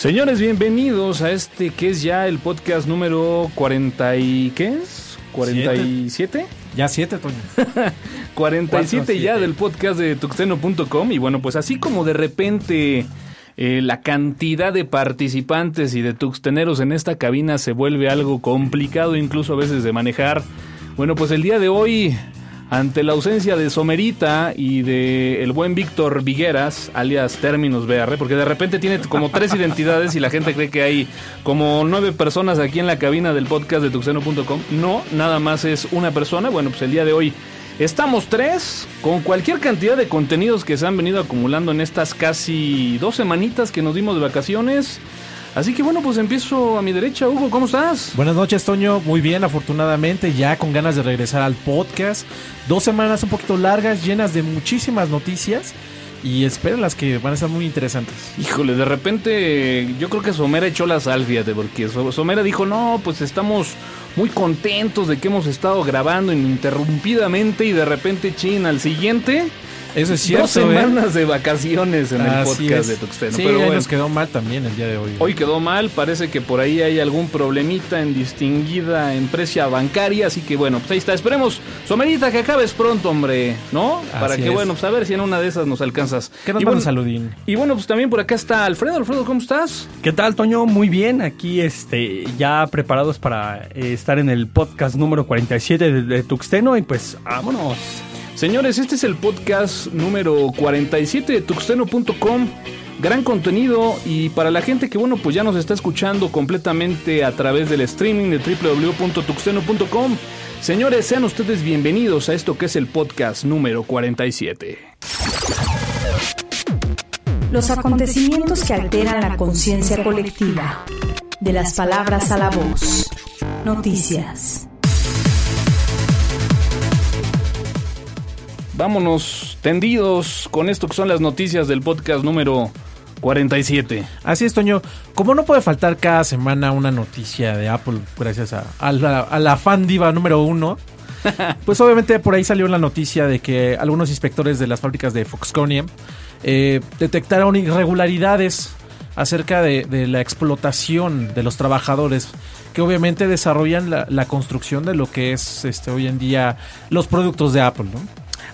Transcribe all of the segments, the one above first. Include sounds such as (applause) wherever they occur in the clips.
Señores, bienvenidos a este que es ya el podcast número 40 y ¿qué es? 47. Ya 7, Toño. (laughs) 47 Cuatro, ya del podcast de tuxteno.com y bueno, pues así como de repente eh, la cantidad de participantes y de tuxteneros en esta cabina se vuelve algo complicado incluso a veces de manejar. Bueno, pues el día de hoy ante la ausencia de Somerita y de el buen Víctor Vigueras, alias Términos BR, porque de repente tiene como tres identidades y la gente cree que hay como nueve personas aquí en la cabina del podcast de tuxeno.com. No, nada más es una persona. Bueno, pues el día de hoy estamos tres con cualquier cantidad de contenidos que se han venido acumulando en estas casi dos semanitas que nos dimos de vacaciones. Así que bueno, pues empiezo a mi derecha. Hugo, ¿cómo estás? Buenas noches, Toño. Muy bien, afortunadamente, ya con ganas de regresar al podcast. Dos semanas un poquito largas, llenas de muchísimas noticias. Y esperen las que van a estar muy interesantes. Híjole, de repente yo creo que Somera echó la sal, fíjate, porque So- Somera dijo, no, pues estamos muy contentos de que hemos estado grabando ininterrumpidamente y de repente, chin, al siguiente, Eso es cierto. dos ¿eh? semanas de vacaciones en el podcast es. de Tuxteno. Sí, Pero bueno, nos quedó mal también el día de hoy. hoy quedó mal, parece que por ahí hay algún problemita en distinguida empresa bancaria, así que bueno, pues ahí está. Esperemos, Somerita, que acabes pronto, hombre, ¿no? Para Así que, es. bueno, pues a ver si en una de esas nos alcanzas. Que nos Y bueno, saludín. y bueno, pues también por acá está Alfredo. Alfredo, ¿cómo estás? ¿Qué tal, Toño? Muy bien, aquí este, ya preparados para eh, estar en el podcast número 47 de, de Tuxteno y pues vámonos. Señores, este es el podcast número 47 de tuxteno.com. Gran contenido y para la gente que bueno, pues ya nos está escuchando completamente a través del streaming de www.tuxteno.com. Señores, sean ustedes bienvenidos a esto que es el podcast número 47. Los acontecimientos que alteran la conciencia colectiva. De las palabras a la voz. Noticias. Vámonos tendidos con esto que son las noticias del podcast número 47. Así es, Toño. Como no puede faltar cada semana una noticia de Apple, gracias a, a la, a la fan diva número uno, (laughs) pues obviamente por ahí salió la noticia de que algunos inspectores de las fábricas de Foxconn eh, detectaron irregularidades acerca de, de la explotación de los trabajadores que obviamente desarrollan la, la construcción de lo que es este hoy en día los productos de Apple, ¿no?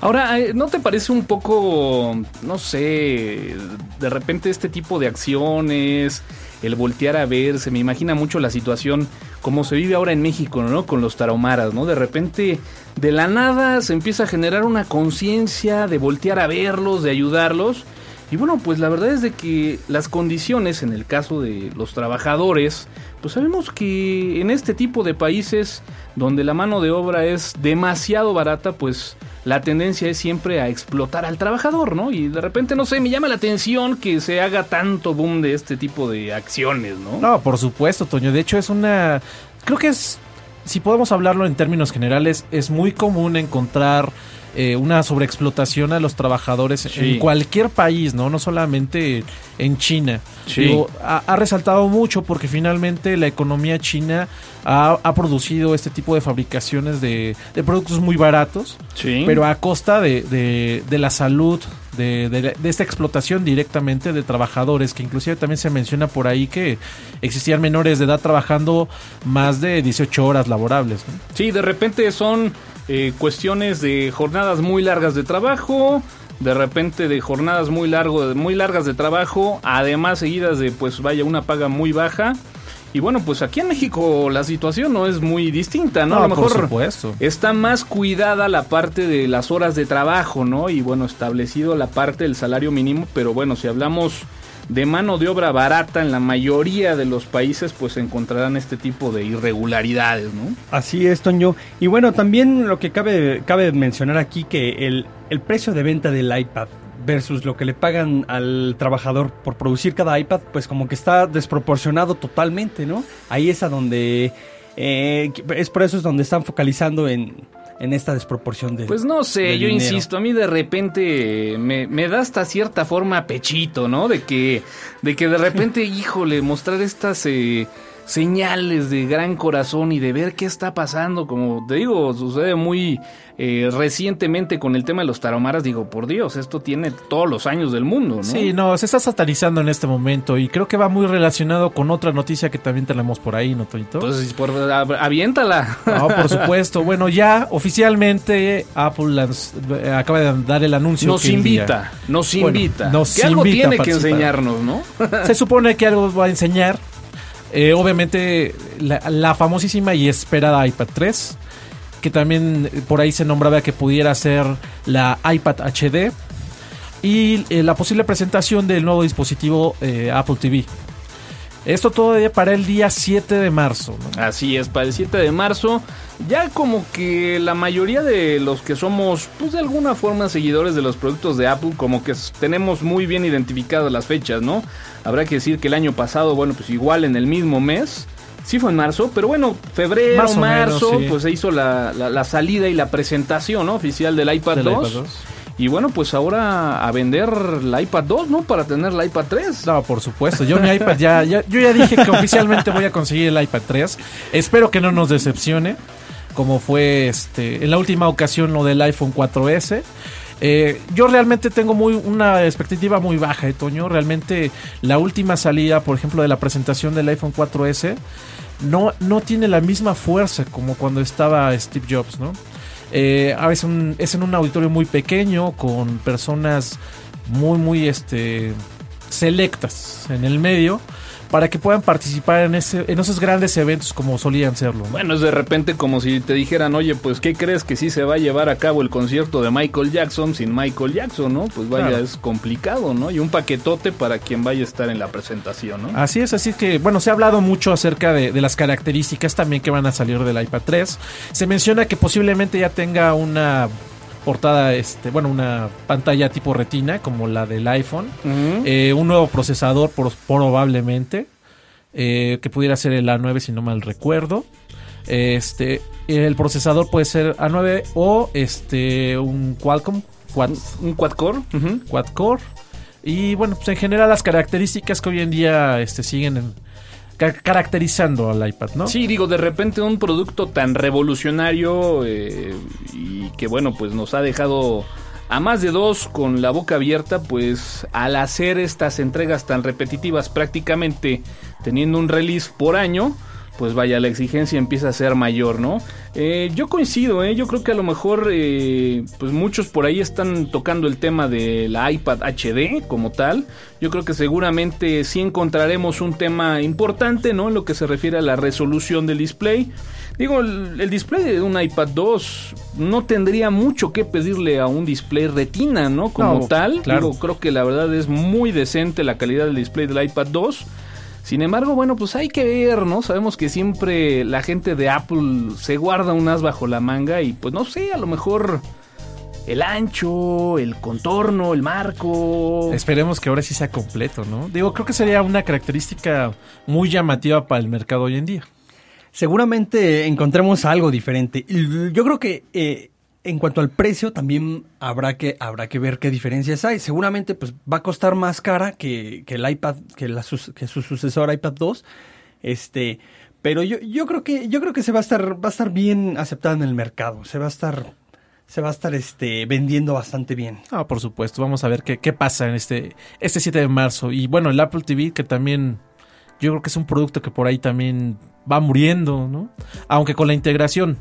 Ahora, eh, ¿no te parece un poco, no sé, de repente este tipo de acciones, el voltear a ver, se me imagina mucho la situación como se vive ahora en México, ¿no? Con los tarahumaras, ¿no? De repente, de la nada se empieza a generar una conciencia de voltear a verlos, de ayudarlos. Y bueno, pues la verdad es de que las condiciones, en el caso de los trabajadores, pues sabemos que en este tipo de países donde la mano de obra es demasiado barata, pues la tendencia es siempre a explotar al trabajador, ¿no? Y de repente, no sé, me llama la atención que se haga tanto boom de este tipo de acciones, ¿no? No, por supuesto, Toño. De hecho, es una. Creo que es. Si podemos hablarlo en términos generales, es muy común encontrar eh, una sobreexplotación a los trabajadores Sí. en cualquier país, ¿no? No solamente en China. Sí. Digo, ha, ha resaltado mucho porque finalmente la economía china ha, ha producido este tipo de fabricaciones de, de productos muy baratos, Sí. pero a costa de, de- de la salud, de, de- de esta explotación directamente de trabajadores, que inclusive también se menciona por ahí que existían menores de edad trabajando más de 18 horas laborables. ¿no? Sí, de repente son eh, cuestiones de jornadas muy largas de trabajo, de repente de jornadas muy, largo, muy largas de trabajo, además seguidas de, pues vaya, una paga muy baja. Y bueno, pues aquí en México la situación no es muy distinta, ¿no? a lo por mejor supuesto. está más cuidada la parte de las horas de trabajo, ¿no? Y bueno, establecido la parte del salario mínimo, pero bueno, si hablamos de mano de obra barata en la mayoría de los países, pues encontrarán este tipo de irregularidades, ¿no? Así es, Toño. Y bueno, también lo que cabe, cabe mencionar aquí que el, el precio de venta del iPad versus lo que le pagan al trabajador por producir cada iPad, pues como que está desproporcionado totalmente, ¿no? Ahí es a donde... eh, es por eso es donde están focalizando en, en esta desproporción de... Pues no sé, yo dinero. insisto, a mí de repente me, me da hasta cierta forma pechito, ¿no? De que, de que de repente, (laughs) híjole, mostrar estas, eh, señales de gran corazón y de ver qué está pasando, como te digo, sucede muy eh, recientemente con el tema de los taromaras, digo, por Dios, esto tiene todos los años del mundo, ¿no? Sí, no, se está satanizando en este momento y creo que va muy relacionado con otra noticia que también tenemos por ahí, ¿no, Toñito? Pues por, aviéntala. No, por (laughs) supuesto. bueno, ya oficialmente Apple eh, acaba de dar el anuncio. Nos invita, nos invita. Nos que algo tiene que enseñarnos, ¿no? se supone que algo va a enseñar. Eh, obviamente la, famosísima y esperada iPad 3, que también por ahí se nombraba que pudiera ser la iPad HD, y eh, la posible presentación del nuevo dispositivo eh, Apple TV. Esto todavía para el día 7 de marzo. Así es, para el 7 de marzo. Ya como que la mayoría de los que somos, pues de alguna forma seguidores de los productos de Apple, como que tenemos muy bien identificadas las fechas, ¿no? Habrá que decir que el año pasado, bueno, pues igual en el mismo mes, sí fue en marzo, pero bueno, febrero, marzo, pues se hizo la, salida y la presentación ¿no? oficial del iPad 2. Y bueno, pues ahora a vender la iPad 2, ¿no? Para tener la iPad 3. No, por supuesto. Yo mi iPad ya, yo ya dije que oficialmente voy a conseguir el iPad 3. Espero que no nos decepcione. Como fue este en la última ocasión lo del iPhone 4S. Eh, yo realmente tengo muy una expectativa muy baja, ¿eh, Toño. Realmente la última salida, por ejemplo, de la presentación del iPhone 4S, no, no tiene la misma fuerza como cuando estaba Steve Jobs, ¿no? Eh, a veces es en un auditorio muy pequeño con personas muy, muy este, selectas en el medio para que puedan participar en, ese, en esos grandes eventos como solían serlo. Bueno, es de repente como si te dijeran, oye, pues ¿qué crees que sí se va a llevar a cabo el concierto de Michael Jackson sin Michael Jackson, ¿no? Pues vaya, es complicado, ¿no? Y un paquetote para quien vaya a estar en la presentación, ¿no? Así es, así que, bueno, se ha hablado mucho acerca de, de las características también que van a salir del iPad 3. Se menciona que posiblemente ya tenga una portada, este, bueno, una pantalla tipo retina como la del iPhone, eh, un nuevo procesador probablemente, eh, que pudiera ser el A9 si no mal recuerdo. Este, el procesador puede ser A9 o este un Qualcomm, un quad core, quad core. Y bueno, pues en general las características que hoy en día este, siguen en, caracterizando al iPad, ¿no? Sí, digo, de repente un producto tan revolucionario eh, y que bueno, pues nos ha dejado a más de dos con la boca abierta, pues al hacer estas entregas tan repetitivas prácticamente teniendo un release por año, pues vaya, la exigencia empieza a ser mayor, ¿no? Eh, yo coincido, ¿eh? Yo creo que a lo mejor, eh, pues muchos por ahí están tocando el tema de la iPad HD como tal. Yo creo que seguramente sí encontraremos un tema importante, ¿no? En lo que se refiere a la resolución del display. Digo, el, display de un iPad 2 no tendría mucho que pedirle a un display retina, ¿no? Como tal. Claro. creo que la verdad es muy decente la calidad del display del iPad 2. Sin embargo, bueno, pues hay que ver, ¿no? Sabemos que siempre la gente de Apple se guarda un as bajo la manga y pues no sé, a lo mejor el ancho, el contorno, el marco. Esperemos que ahora sí sea completo, ¿no? Digo, creo que sería una característica muy llamativa para el mercado hoy en día. Seguramente encontremos algo diferente. Yo creo que eh, en cuanto al precio, también habrá que, habrá que ver qué diferencias hay. Seguramente pues, va a costar más cara que, el iPad, que, la, que su sucesor iPad 2. Este, pero yo, yo creo que, yo creo que se va a estar, va a estar bien aceptado en el mercado. Se va a estar, se va a estar este, vendiendo bastante bien. Ah, por supuesto. Vamos a ver qué, qué pasa en este, este 7 de marzo. Y bueno, el Apple TV, que también yo creo que es un producto que por ahí también va muriendo, ¿no? Aunque con la integración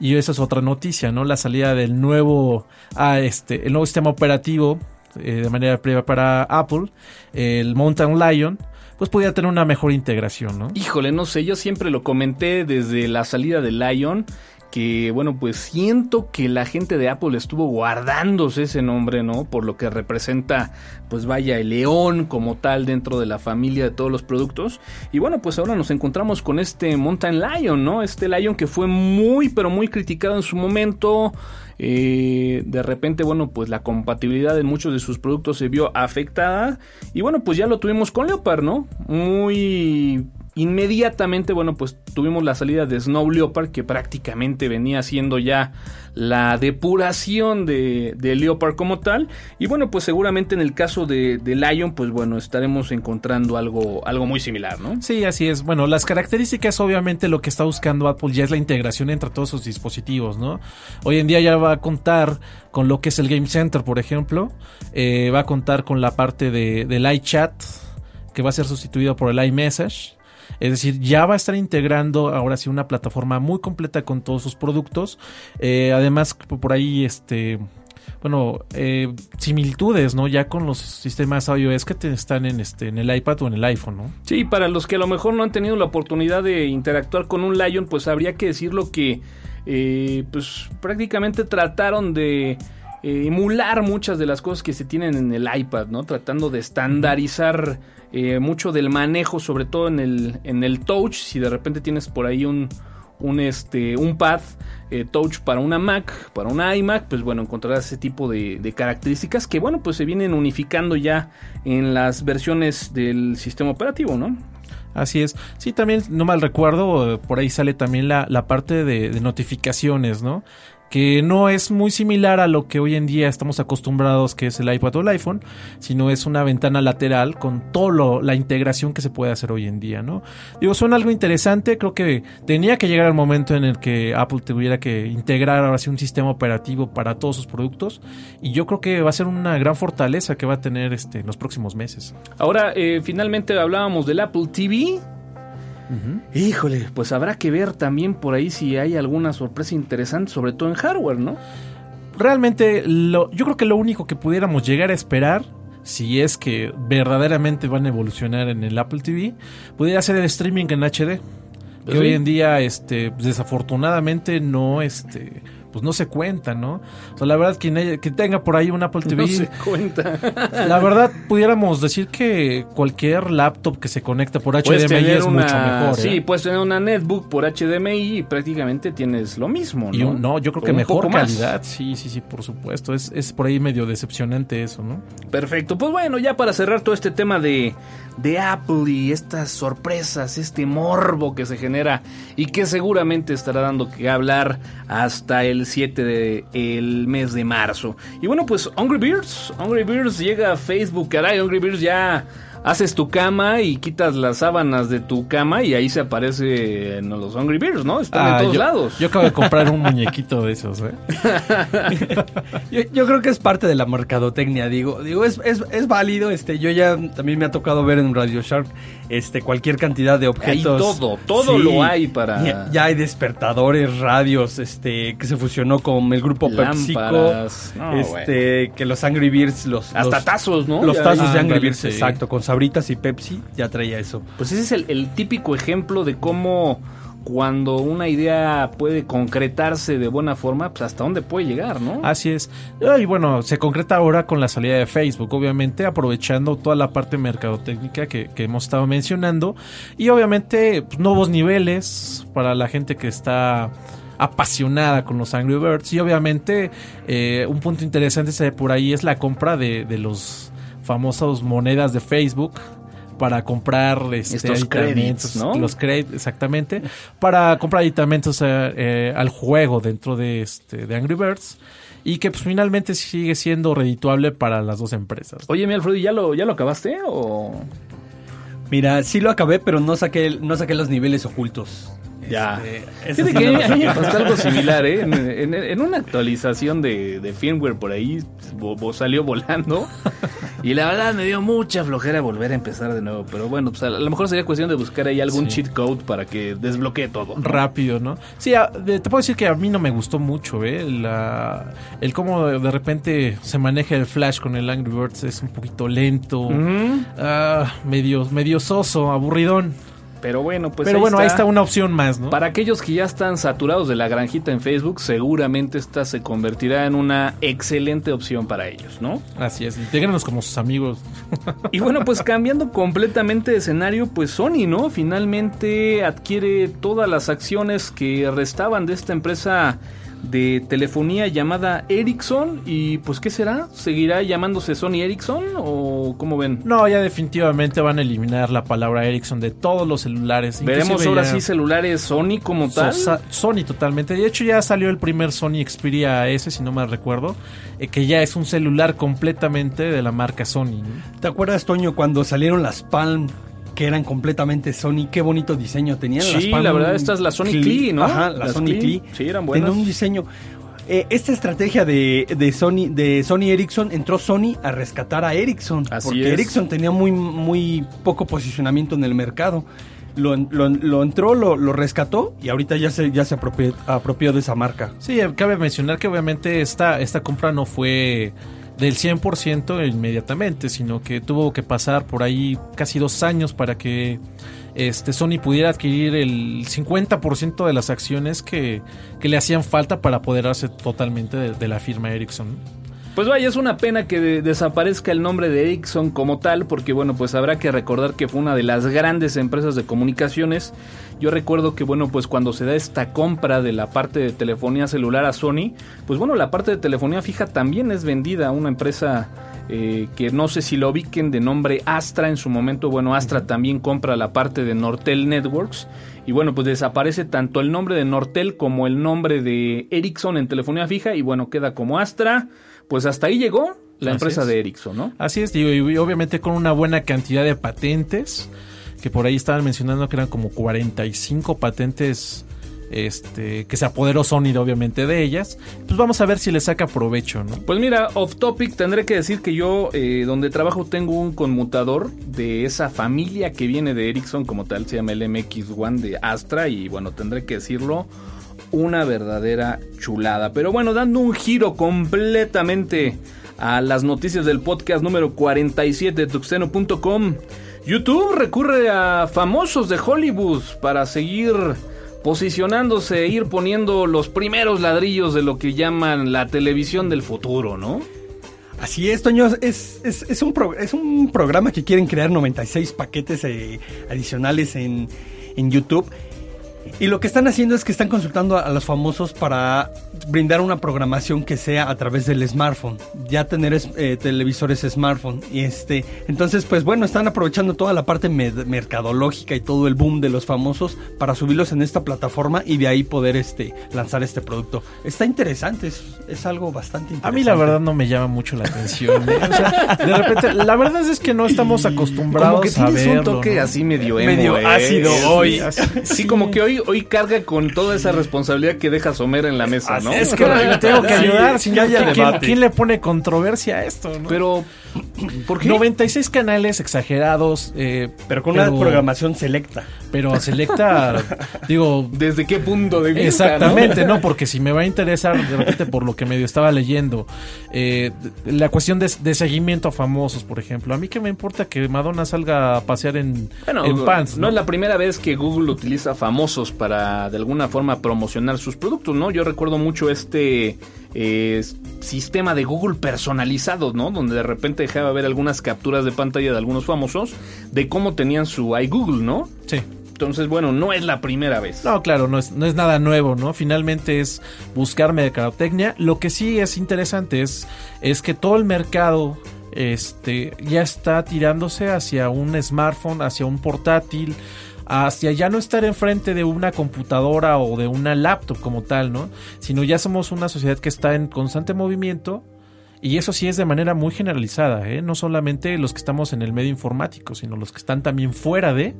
y esa es otra noticia, ¿no? La salida del nuevo, ah, este, el nuevo sistema operativo eh, de manera previa para Apple, el Mountain Lion, pues podría tener una mejor integración, ¿no? Híjole, no sé, yo siempre lo comenté desde la salida del Lion que bueno, pues siento que la gente de Apple estuvo guardándose ese nombre, ¿no? Por lo que representa, pues vaya, el león como tal dentro de la familia de todos los productos. Y bueno, pues ahora nos encontramos con este Mountain Lion, ¿no? Este Lion que fue muy, pero muy criticado en su momento. Eh, de repente, bueno, pues la compatibilidad de muchos de sus productos se vio afectada. Y bueno, pues ya lo tuvimos con Leopard, ¿no? Muy inmediatamente, bueno, pues tuvimos la salida de Snow Leopard, que prácticamente venía siendo ya la depuración de, de Leopard como tal. Y bueno, pues seguramente en el caso de, Lion, pues bueno, estaremos encontrando algo, algo muy similar, ¿no? Sí, así es. Bueno, las características, obviamente, lo que está buscando Apple ya es la integración entre todos sus dispositivos, ¿no? Hoy en día ya va a contar con lo que es el Game Center, por ejemplo. Eh, va a contar con la parte de, del iChat, que va a ser sustituido por el iMessage. Es decir, ya va a estar integrando ahora sí una plataforma muy completa con todos sus productos. Eh, además, por ahí, este, bueno, eh, similitudes, ¿no? Ya con los sistemas iOS que te están en este, en el iPad o en el iPhone, ¿no? Sí, para los que a lo mejor no han tenido la oportunidad de interactuar con un Lion, pues habría que decirlo que, eh, pues prácticamente trataron de eh, emular muchas de las cosas que se tienen en el iPad, ¿no? Tratando de estandarizar eh, mucho del manejo, sobre todo en el, en el touch. Si de repente tienes por ahí un, un, este, un pad eh, touch para una Mac, para una iMac, pues bueno, encontrarás ese tipo de, características que bueno, pues se vienen unificando ya en las versiones del sistema operativo, ¿no? Así es. Sí, también, no mal recuerdo, por ahí sale también la, la parte de notificaciones, ¿no? Que no es muy similar a lo que hoy en día estamos acostumbrados que es el iPad o el iPhone, sino es una ventana lateral con toda la integración que se puede hacer hoy en día, ¿no? Digo, suena algo interesante, creo que tenía que llegar el momento en el que Apple tuviera que integrar ahora sí un sistema operativo para todos sus productos y yo creo que va a ser una gran fortaleza que va a tener este en los próximos meses. Ahora, eh, finalmente hablábamos del Apple TV, Uh -huh. Híjole, pues habrá que ver también por ahí si hay alguna sorpresa interesante, sobre todo en hardware, ¿no? Realmente, lo, yo creo que lo único que pudiéramos llegar a esperar, si es que verdaderamente van a evolucionar en el Apple TV, pudiera ser el streaming en HD. Que ¿Sí? hoy en día, este, desafortunadamente, no, este, pues no se cuenta, ¿no? O sea, la verdad, quien, haya, que tenga por ahí un Apple TV. No se cuenta. la verdad, pudiéramos decir que cualquier laptop que se conecta por HDMI es una, mucho mejor. Sí, ¿eh? puedes tener una netbook por HDMI y prácticamente tienes lo mismo, ¿no? Y un, no, yo creo que mejor calidad. Más. Sí, sí, sí, por supuesto. Es, es por ahí medio decepcionante eso, ¿no? Perfecto. Pues bueno, ya para cerrar todo este tema de, de Apple y estas sorpresas, este morbo que se genera y que seguramente estará dando que hablar hasta el 7 del de, mes de marzo. Y bueno, pues Hungry Bears, Hungry Bears llega a Facebook, caray, Hungry Bears ya haces tu cama y quitas las sábanas de tu cama y ahí se aparecen los Hungry Bears, ¿no? Están ah, en todos yo, lados. Yo acabo de comprar un muñequito de esos, ¿eh? (laughs) yo, yo, creo que es parte de la mercadotecnia, digo, digo es, es, es, válido, este, yo ya también me ha tocado ver en Radio Shark este, cualquier cantidad de objetos. Hay todo, todo sí, lo hay para... Ya, ya, hay despertadores, radios, este, que se fusionó con el grupo PepsiCo, no, este, bueno. que los Angry Bears, los... Hasta los, tazos, ¿no? Los ya, tazos de Angry sí. exacto, con sabritas y Pepsi, ya traía eso. Pues ese es el, el típico ejemplo de cómo cuando una idea puede concretarse de buena forma, pues hasta dónde puede llegar, ¿no? Así es. Y bueno, se concreta ahora con la salida de Facebook, obviamente aprovechando toda la parte mercadotécnica que, que hemos estado mencionando y obviamente pues, nuevos niveles para la gente que está apasionada con los Angry Birds y obviamente eh, un punto interesante por ahí es la compra de, de los famosos monedas de Facebook para comprar este, Estos créditos, ¿no? los créditos, exactamente, para comprar aditamentos eh, eh, al juego dentro de, este, de Angry Birds y que pues finalmente sigue siendo redituable para las dos empresas. Oye, mi Alfredo, ¿ya lo, ya lo acabaste o...? Mira, sí lo acabé, pero no saqué, no saqué los niveles ocultos. Ya. Este, Fíjate que a mí me pasó algo similar, ¿eh? En, en, en una actualización de, de, firmware por ahí salió volando. Y la verdad me dio mucha flojera volver a empezar de nuevo. Pero bueno, pues a lo mejor sería cuestión de buscar ahí algún sí. cheat code para que desbloquee todo. ¿no? Rápido, ¿no? Sí, a, de, te puedo decir que a mí no me gustó mucho, ¿eh? La, el cómo de repente se maneja el flash con el Angry Birds es un poquito lento, uh -huh. uh, medio, medio soso, aburridón. Pero bueno, pues. Pero ahí bueno, está. ahí está una opción más, ¿no? Para aquellos que ya están saturados de la granjita en Facebook, seguramente esta se convertirá en una excelente opción para ellos, ¿no? Así es, integrenos como sus amigos. (laughs) y bueno, pues cambiando completamente de escenario, pues Sony, ¿no? Finalmente adquiere todas las acciones que restaban de esta empresa de telefonía llamada Ericsson y pues ¿qué será? ¿Seguirá llamándose Sony Ericsson o cómo ven? No, ya definitivamente van a eliminar la palabra Ericsson de todos los celulares. Veremos ahora sí celulares Sony como tal. So- Sony totalmente. De hecho ya salió el primer Sony Xperia S, si no me recuerdo, eh, que ya es un celular completamente de la marca Sony. ¿no? ¿Te acuerdas, Toño, cuando salieron las Palm que eran completamente Sony? Qué bonito diseño tenían. Sí, las Palm la verdad, esta es la Sony Clee, ¿no? Ajá, la Las Sony Clee. Sí, eran Tenía buenas. un diseño. Eh, esta estrategia de, de Sony de Sony Ericsson entró Sony a rescatar a Ericsson Así porque es. Ericsson tenía muy muy poco posicionamiento en el mercado. Lo, lo- lo entró, lo, lo rescató y ahorita ya se ya se apropió, apropió de esa marca. Sí, eh, cabe mencionar que obviamente esta, esta compra no fue del 100% inmediatamente, sino que tuvo que pasar por ahí casi dos años para que este Sony pudiera adquirir el 50% de las acciones que, que le hacían falta para apoderarse totalmente de, de la firma Ericsson. Pues vaya, es una pena que de- desaparezca el nombre de Ericsson como tal, porque bueno, pues habrá que recordar que fue una de las grandes empresas de comunicaciones. Yo recuerdo que bueno, pues cuando se da esta compra de la parte de telefonía celular a Sony, pues bueno, la parte de telefonía fija también es vendida a una empresa eh, que no sé si lo ubiquen de nombre Astra en su momento. Bueno, Astra también compra la parte de Nortel Networks. Y bueno, pues desaparece tanto el nombre de Nortel como el nombre de Ericsson en telefonía fija. Y bueno, queda como Astra. Pues hasta ahí llegó la Así empresa es. de Ericsson, ¿no? Así es, digo, y obviamente con una buena cantidad de patentes, que por ahí estaban mencionando que eran como 45 patentes este, que se apoderó Sony obviamente de ellas, pues vamos a ver si le saca provecho, ¿no? Pues mira, off topic, tendré que decir que yo, eh, donde trabajo, tengo un conmutador de esa familia que viene de Ericsson, como tal, se llama el MX1 de Astra, y bueno, tendré que decirlo, una verdadera chulada. Pero bueno, dando un giro completamente a las noticias del podcast número 47 de tuxteno.com, YouTube recurre a famosos de Hollywood para seguir posicionándose, e ir poniendo los primeros ladrillos de lo que llaman la televisión del futuro, ¿no? Así es, Toño, es, es, es un, pro- es un programa que quieren crear 96 paquetes eh, adicionales en, en YouTube. Y lo que están haciendo es que están consultando a, a los famosos para brindar una programación que sea a través del smartphone. Ya tener es- eh, televisores smartphone. Y este, entonces, pues bueno, están aprovechando toda la parte med- mercadológica y todo el boom de los famosos para subirlos en esta plataforma y de ahí poder este, lanzar este producto. Está interesante, es, es algo bastante A interesante. mí la verdad no me llama mucho la atención. ¿eh? O sea, de repente, la verdad es que no estamos acostumbrados Como que a tienes verlo. un toque ¿no? así medio emo, Medio ¿eh? ácido Sí, hoy. Sí, como que hoy, hoy carga con toda esa responsabilidad que deja Somer en la mesa, ¿no? Es que le tengo que ayudar, Sí, si que no, haya ¿quién, quién le pone controversia a esto? ¿no? Pero, ¿por qué? 96 canales exagerados, eh, Pero con una programación selecta. Pero selecta, (laughs) digo, ¿Desde qué punto de vista? Exactamente, ¿no? Porque si me va a interesar, de repente, por lo que medio estaba leyendo, eh, la cuestión de, de seguimiento a famosos, por ejemplo. A mí que me importa que Madonna salga a pasear en, Bueno, en pants, no es la primera vez que Google utiliza famosos para de alguna forma promocionar sus productos, ¿no? Yo recuerdo mucho este eh, sistema de Google personalizado, ¿no? Donde de repente dejaba ver algunas capturas de pantalla de algunos famosos de cómo tenían su iGoogle, ¿no? Sí. Entonces, bueno, no es la primera vez. No, claro, no es, no es nada nuevo, ¿no? Finalmente es buscar mercadotecnia. Lo que sí es interesante es, es que todo el mercado este, ya está tirándose hacia un smartphone, hacia un portátil, hacia ya no estar enfrente de una computadora o de una laptop como tal, ¿no? Sino ya somos una sociedad que está en constante movimiento. Y eso sí es de manera muy generalizada, ¿eh? No solamente los que estamos en el medio informático, sino los que están también fuera de...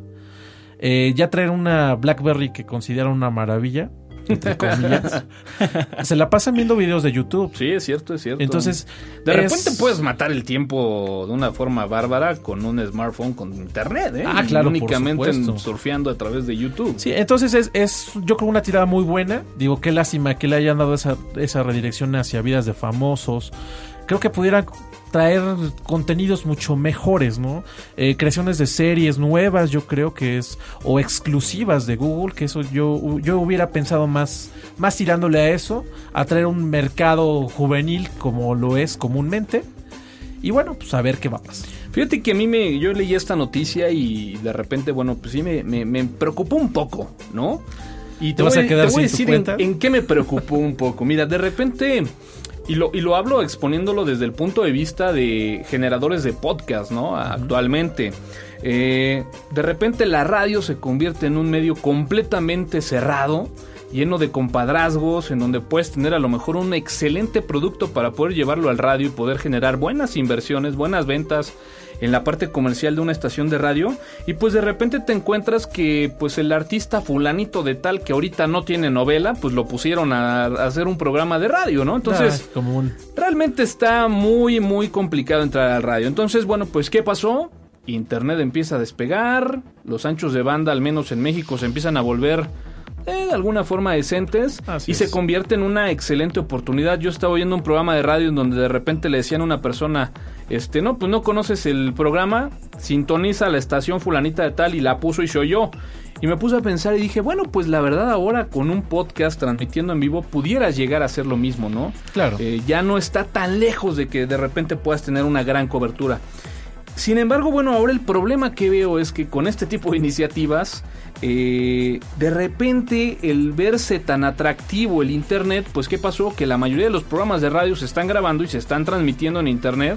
Eh, ya traer una BlackBerry que considero una maravilla, entre comillas. (laughs) se la pasan viendo videos de YouTube. Sí, es cierto, es cierto. Entonces, de es- repente puedes matar el tiempo de una forma bárbara con un smartphone con internet, ¿eh? Ah, claro, por Únicamente en- supuesto. surfeando a través de YouTube. Sí, entonces es, es yo creo una tirada muy buena. Digo, qué lástima que le hayan dado esa, esa redirección hacia vidas de famosos. Creo que pudieran traer contenidos mucho mejores, ¿no? Eh, creaciones de series nuevas, yo creo que es, o exclusivas de Google, que eso yo, yo hubiera pensado más, más tirándole a eso, a traer un mercado juvenil como lo es comúnmente. Y bueno, pues a ver qué va a pasar. Fíjate que a mí me, yo leí esta noticia y de repente, bueno, pues sí me, me, me preocupó un poco, ¿no? Y te vas a quedar te voy a sin tu en, cuenta. en qué me preocupó un poco. Mira, de repente, y lo, y lo hablo exponiéndolo desde el punto de vista de generadores de podcast, ¿no? Actualmente. Eh, de repente la radio se convierte en un medio completamente cerrado, lleno de compadrazgos, en donde puedes tener a lo mejor un excelente producto para poder llevarlo al radio y poder generar buenas inversiones, buenas ventas en la parte comercial de una estación de radio y pues de repente te encuentras que pues el artista fulanito de tal que ahorita no tiene novela pues lo pusieron a, a hacer un programa de radio, ¿no? Entonces Ah, realmente está muy muy complicado entrar al radio. Entonces bueno pues ¿qué pasó? Internet empieza a despegar, los anchos de banda al menos en México se empiezan a volver eh, de alguna forma decentes Así y se convierte en una excelente oportunidad. Yo estaba oyendo un programa de radio en donde de repente le decían a una persona, este, no, pues no conoces el programa, sintoniza la estación fulanita de tal y la puso y se oyó. Y me puse a pensar y dije, bueno, pues la verdad ahora con un podcast transmitiendo en vivo pudieras llegar a hacer lo mismo, ¿no? Claro. Eh, ya no está tan lejos de que de repente puedas tener una gran cobertura. Sin embargo, bueno, ahora el problema que veo es que con este tipo de iniciativas, eh, de repente el verse tan atractivo el Internet, pues ¿qué pasó? Que la mayoría de los programas de radio se están grabando y se están transmitiendo en Internet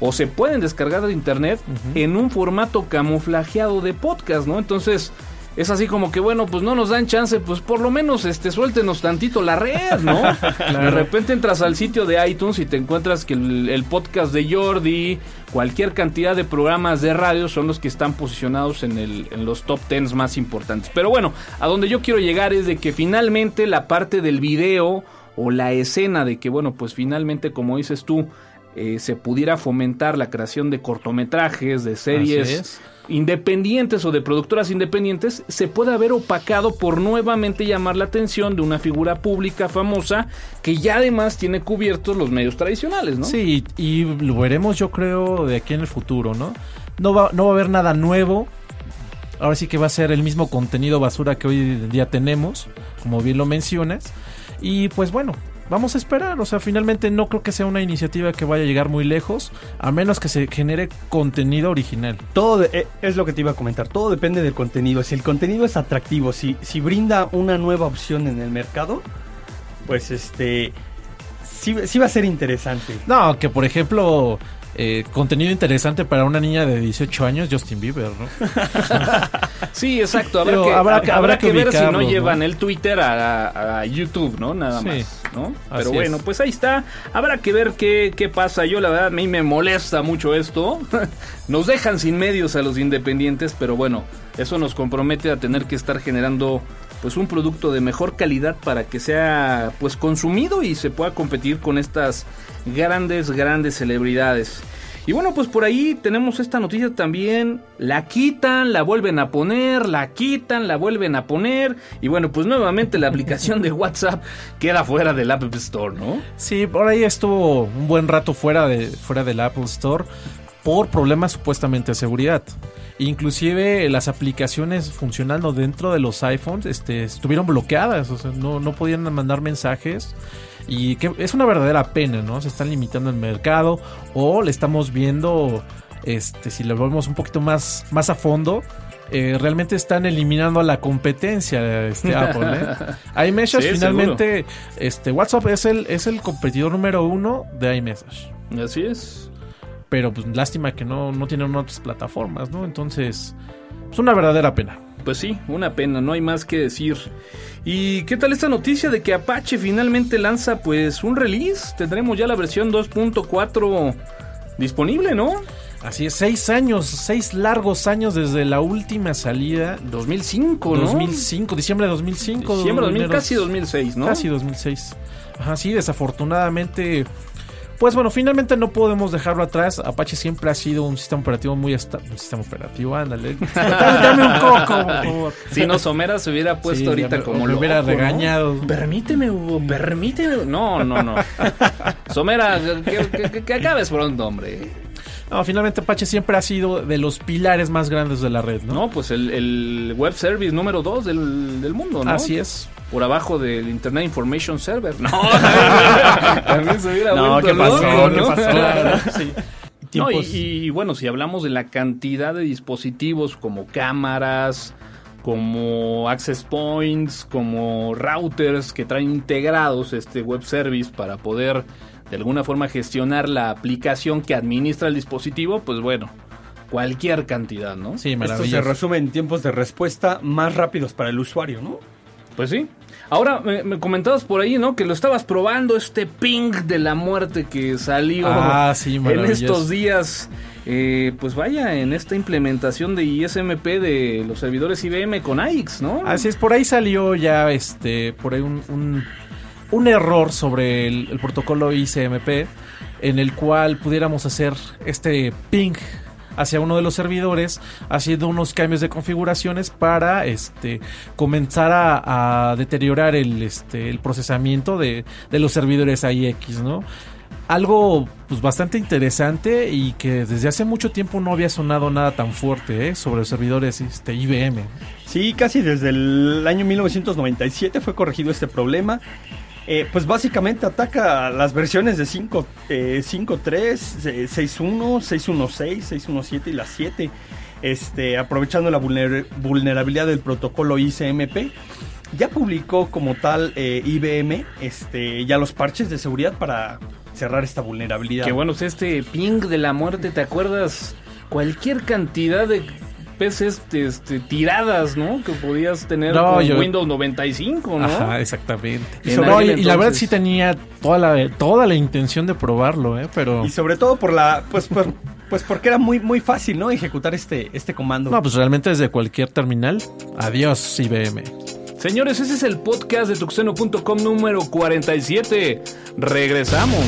o se pueden descargar de Internet en un formato camuflajeado de podcast, ¿no? Entonces... Es así como que, bueno, pues no nos dan chance, pues por lo menos este suéltenos tantito la red, ¿no? (laughs) De repente entras al sitio de iTunes y te encuentras que el, el podcast de Jordi, cualquier cantidad de programas de radio son los que están posicionados en, el, en los top 10 más importantes. Pero bueno, a donde yo quiero llegar es de que finalmente la parte del video o la escena de que, bueno, pues finalmente, como dices tú, eh, se pudiera fomentar la creación de cortometrajes, de series es. Independientes o de productoras independientes se puede haber opacado por nuevamente llamar la atención de una figura pública famosa que ya además tiene cubiertos los medios tradicionales, ¿no? Sí, y lo veremos yo creo de aquí en el futuro, ¿no? No va, no va a haber nada nuevo. Ahora sí que va a ser el mismo contenido basura que hoy día tenemos, como bien lo mencionas. Y pues bueno, vamos a esperar. O sea, finalmente no creo que sea una iniciativa que vaya a llegar muy lejos, a menos que se genere contenido original. Todo de- eh, es lo que te iba a comentar, todo depende del contenido. Si el contenido es atractivo, si, si brinda una nueva opción en el mercado, pues este sí, sí va a ser interesante. No, que por ejemplo, eh, contenido interesante para una niña de 18 años, Justin Bieber, ¿no? (laughs) Sí, exacto. Habrá, que, habrá habrá, que- habrá que que ver si no llevan el Twitter a, YouTube, ¿no? Nada Sí, más, Pero bueno, es. pues ahí está. Habrá que ver qué, qué pasa. Yo la verdad a mí me molesta mucho esto. (laughs) Nos dejan sin medios a los independientes, pero bueno, eso nos compromete a tener que estar generando pues un producto de mejor calidad para que sea pues consumido y se pueda competir con estas grandes grandes celebridades. Y bueno, pues por ahí tenemos esta noticia también. La quitan, la vuelven a poner, la quitan, la vuelven a poner. Y bueno, pues nuevamente la aplicación de WhatsApp queda fuera del App Store, ¿no? Sí, por ahí estuvo un buen rato fuera de fuera del Apple Store por problemas supuestamente de seguridad. Inclusive las aplicaciones funcionando dentro de los iPhones este, estuvieron bloqueadas, o sea, no, no podían mandar mensajes. Y que es una verdadera pena, ¿no? Se están limitando el mercado o le estamos viendo, este, si lo vemos un poquito más, más a fondo, eh, realmente están eliminando a la competencia este (laughs) Apple. ¿eh? iMessage Sí, finalmente, este WhatsApp es el es el competidor número uno de iMessage. Así es. Pero pues lástima que no, no tienen otras plataformas, ¿no? Entonces, es una verdadera pena. Pues sí, una pena, no hay más que decir. ¿Y qué tal esta noticia de que Apache finalmente lanza pues un release? Tendremos ya la versión 2.4 disponible, ¿no? Así es, seis años, seis largos años desde la última salida. 2005, ¿no? 2005, diciembre de 2005. Diciembre de 2000, enero- casi 2006, ¿no? Casi 2006. Ajá, sí, desafortunadamente. Pues bueno, finalmente no podemos dejarlo atrás. Apache siempre ha sido un sistema operativo muy estable. Un sistema operativo, ándale. (laughs) dame, un coco, por favor. Si no, Somera se hubiera puesto Sí, ahorita me- como lo hubiera regañado. Permíteme, Hugo, permíteme. No, no, no. (laughs) Somera, que, que- que- que acabes pronto, hombre. No, finalmente Apache siempre ha sido de los pilares más grandes de la red, ¿no? No, pues el, el web service número 2 del, del mundo, ¿no? Así es. Por abajo del Internet Information Server. No, (laughs) también se hubiera No, ¿qué pasó? loco, ¿Qué pasó? (laughs) Sí. No, y, y bueno, si hablamos de la cantidad de dispositivos como cámaras, como access points, como routers que traen integrados este web service para poder de alguna forma gestionar la aplicación que administra el dispositivo, pues bueno, cualquier cantidad, ¿no? Sí, Esto se resume en tiempos de respuesta más rápidos para el usuario, ¿no? Pues sí. Ahora, me, me comentabas por ahí, ¿no? Que lo estabas probando, este ping de la muerte que salió Ah, (laughs) sí, en estos días. Eh, pues vaya, en esta implementación de ISMP de los servidores IBM con AIX, ¿no? Así es, por ahí salió ya este, por ahí un, un, un error sobre el, el protocolo ICMP en el cual pudiéramos hacer este ping hacia uno de los servidores haciendo unos cambios de configuraciones para este comenzar a, deteriorar el, este, el procesamiento de, de los servidores AIX, ¿no? Algo pues bastante interesante y que desde hace mucho tiempo no había sonado nada tan fuerte ¿eh? sobre los servidores este, IBM. Sí, casi desde el año 1997 fue corregido este problema. Eh, pues básicamente ataca las versiones de 5, eh, 5.3, eh, 6.1, 6.1.6, 6.1.7 y la 7. Este, aprovechando la vulner- vulnerabilidad del protocolo ICMP. Ya publicó como tal eh, IBM este, ya los parches de seguridad para cerrar esta vulnerabilidad. Que bueno, este ping de la muerte, ¿te acuerdas? Cualquier cantidad de PCs este, tiradas, ¿no? Que podías tener No, con yo- Windows 95, ¿no? Ajá, exactamente. En Y, no, y- aquel y la verdad sí tenía toda la, toda la intención de probarlo, ¿eh? Pero... Y sobre todo por la, pues, por- pues porque era muy, muy fácil, ¿no? Ejecutar este, este comando. No, pues realmente desde cualquier terminal. Adiós, IBM. Señores, ese es el podcast de tuxeno.com número 47. Regresamos.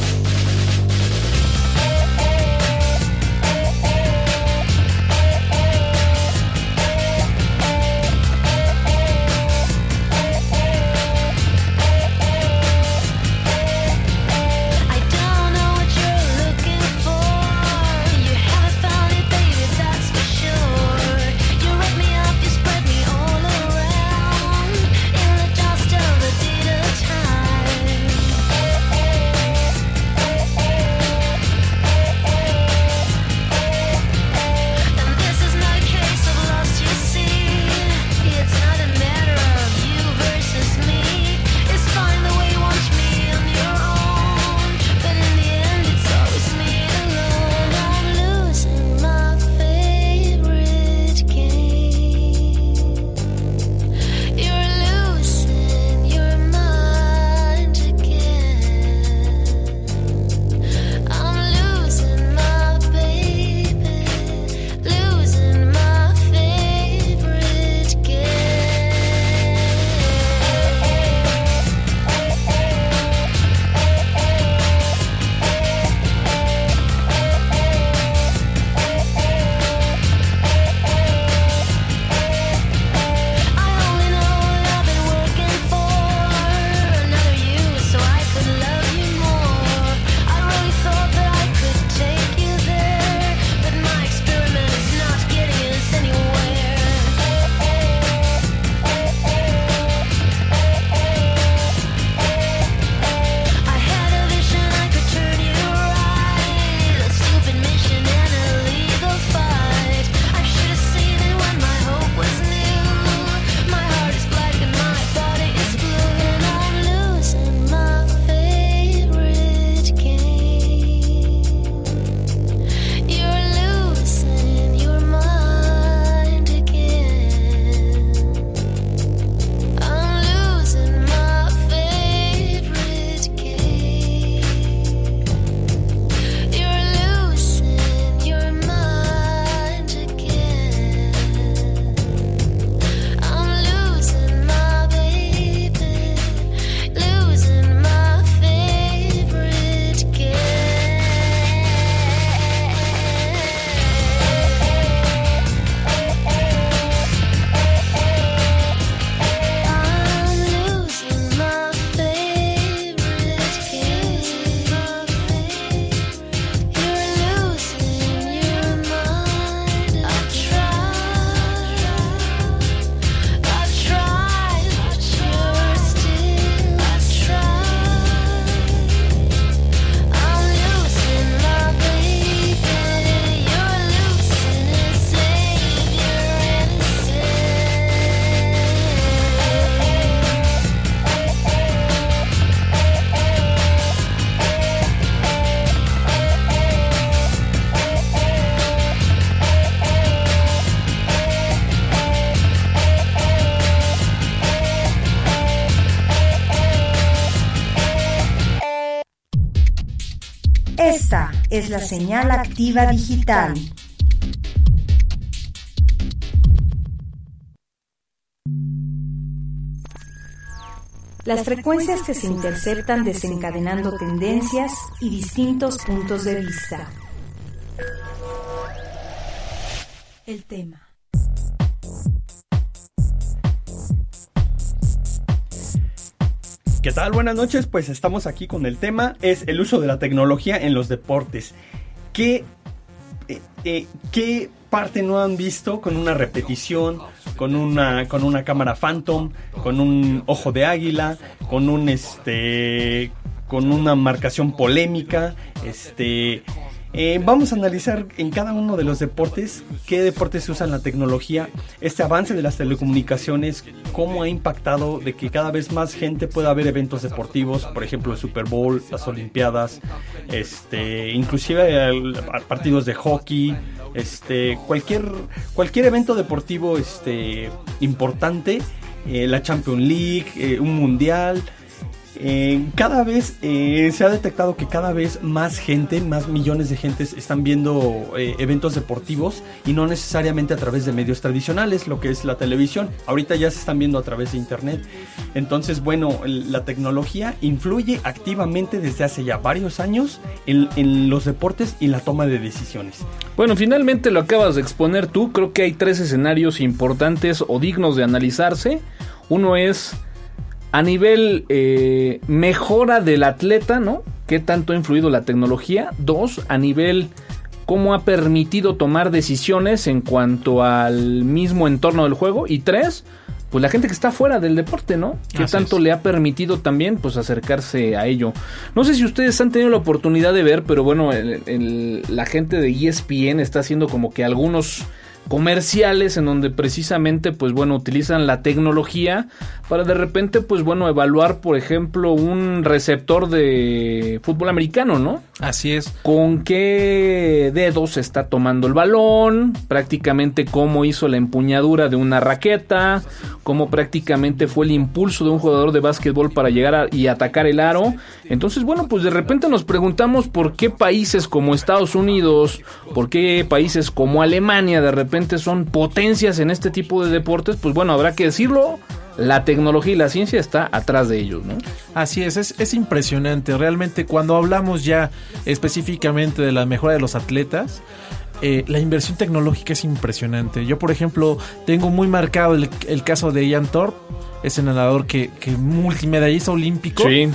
Es la señal activa digital. Las frecuencias que se interceptan desencadenando tendencias y distintos puntos de vista. El tema. ¿Qué tal? Buenas noches, pues estamos aquí con el tema, es el uso de la tecnología en los deportes. ¿Qué, eh, eh, qué parte no han visto con una repetición, con una, con una cámara Phantom, con un ojo de águila, con un este con una marcación polémica, este eh, vamos a analizar en cada uno de los deportes qué deportes usan la tecnología, este avance de las telecomunicaciones, cómo ha impactado de que cada vez más gente pueda ver eventos deportivos, por ejemplo el Super Bowl, las Olimpiadas, este, inclusive partidos de hockey, este, cualquier cualquier evento deportivo este importante, eh, la Champions League, eh, un mundial. Eh, cada vez eh, se ha detectado que cada vez más gente, más millones de gentes están viendo eh, eventos deportivos y no necesariamente a través de medios tradicionales, lo que es la televisión. Ahorita ya se están viendo a través de internet. Entonces, bueno, la tecnología influye activamente desde hace ya varios años en, en los deportes y la toma de decisiones. Bueno, finalmente lo acabas de exponer tú. Creo que hay tres escenarios importantes o dignos de analizarse. Uno es a nivel eh, mejora del atleta, ¿no? ¿Qué tanto ha influido la tecnología? Dos, a nivel cómo ha permitido tomar decisiones en cuanto al mismo entorno del juego. Y tres, pues la gente que está fuera del deporte, ¿no? ¿Qué Así tanto es. le ha permitido también pues acercarse a ello? No sé si ustedes han tenido la oportunidad de ver, pero bueno, el- el- la gente de ESPN está haciendo como que algunos comerciales en donde precisamente pues bueno utilizan la tecnología para de repente pues bueno evaluar por ejemplo un receptor de fútbol americano, ¿no? Así es. con qué dedos está tomando el balón, prácticamente cómo hizo la empuñadura de una raqueta, cómo prácticamente fue el impulso de un jugador de básquetbol para llegar a- y atacar el aro. Entonces, bueno, pues de repente nos preguntamos por qué países como Estados Unidos, por qué países como Alemania de repente son potencias en este tipo de deportes, pues bueno, habrá que decirlo. La tecnología y la ciencia está atrás de ellos, ¿no? Así es, es, es impresionante. Realmente cuando hablamos ya específicamente de la mejora de los atletas, eh, la inversión tecnológica es impresionante. Yo, por ejemplo, tengo muy marcado el, el caso de Ian Thorpe, ese nadador que, que multimedallista olímpico. Sí.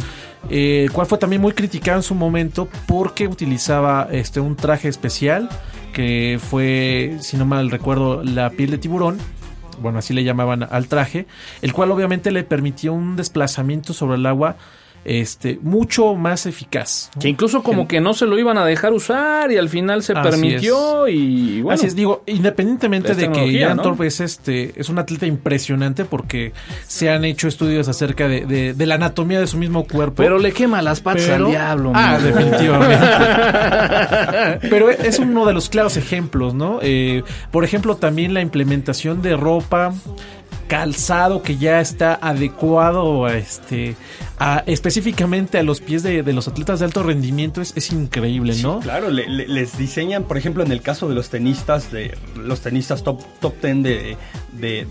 eh, el cual fue también muy criticado en su momento porque utilizaba este un traje especial que fue, si no mal recuerdo, la piel de tiburón. Bueno, así le llamaban al traje, el cual obviamente le permitió un desplazamiento sobre el agua este mucho más eficaz. Que incluso como que no se lo iban a dejar usar y al final se Así permitió y bueno. Así es, digo, independientemente de que Ian ¿no? Es este es un atleta impresionante porque se han hecho estudios acerca de, de- de la anatomía de su mismo cuerpo. Pero le quema las patas Pero- al diablo. Ah, man. definitivamente. (laughs) Pero es uno de los claros ejemplos, ¿no? Eh, por ejemplo, también la implementación de ropa, calzado que ya está adecuado a este a, específicamente a los pies de, de los atletas de alto rendimiento es, es increíble, ¿no? Claro, le- le- les diseñan, por ejemplo, en el caso de los tenistas, de los tenistas top, top 10 de, de-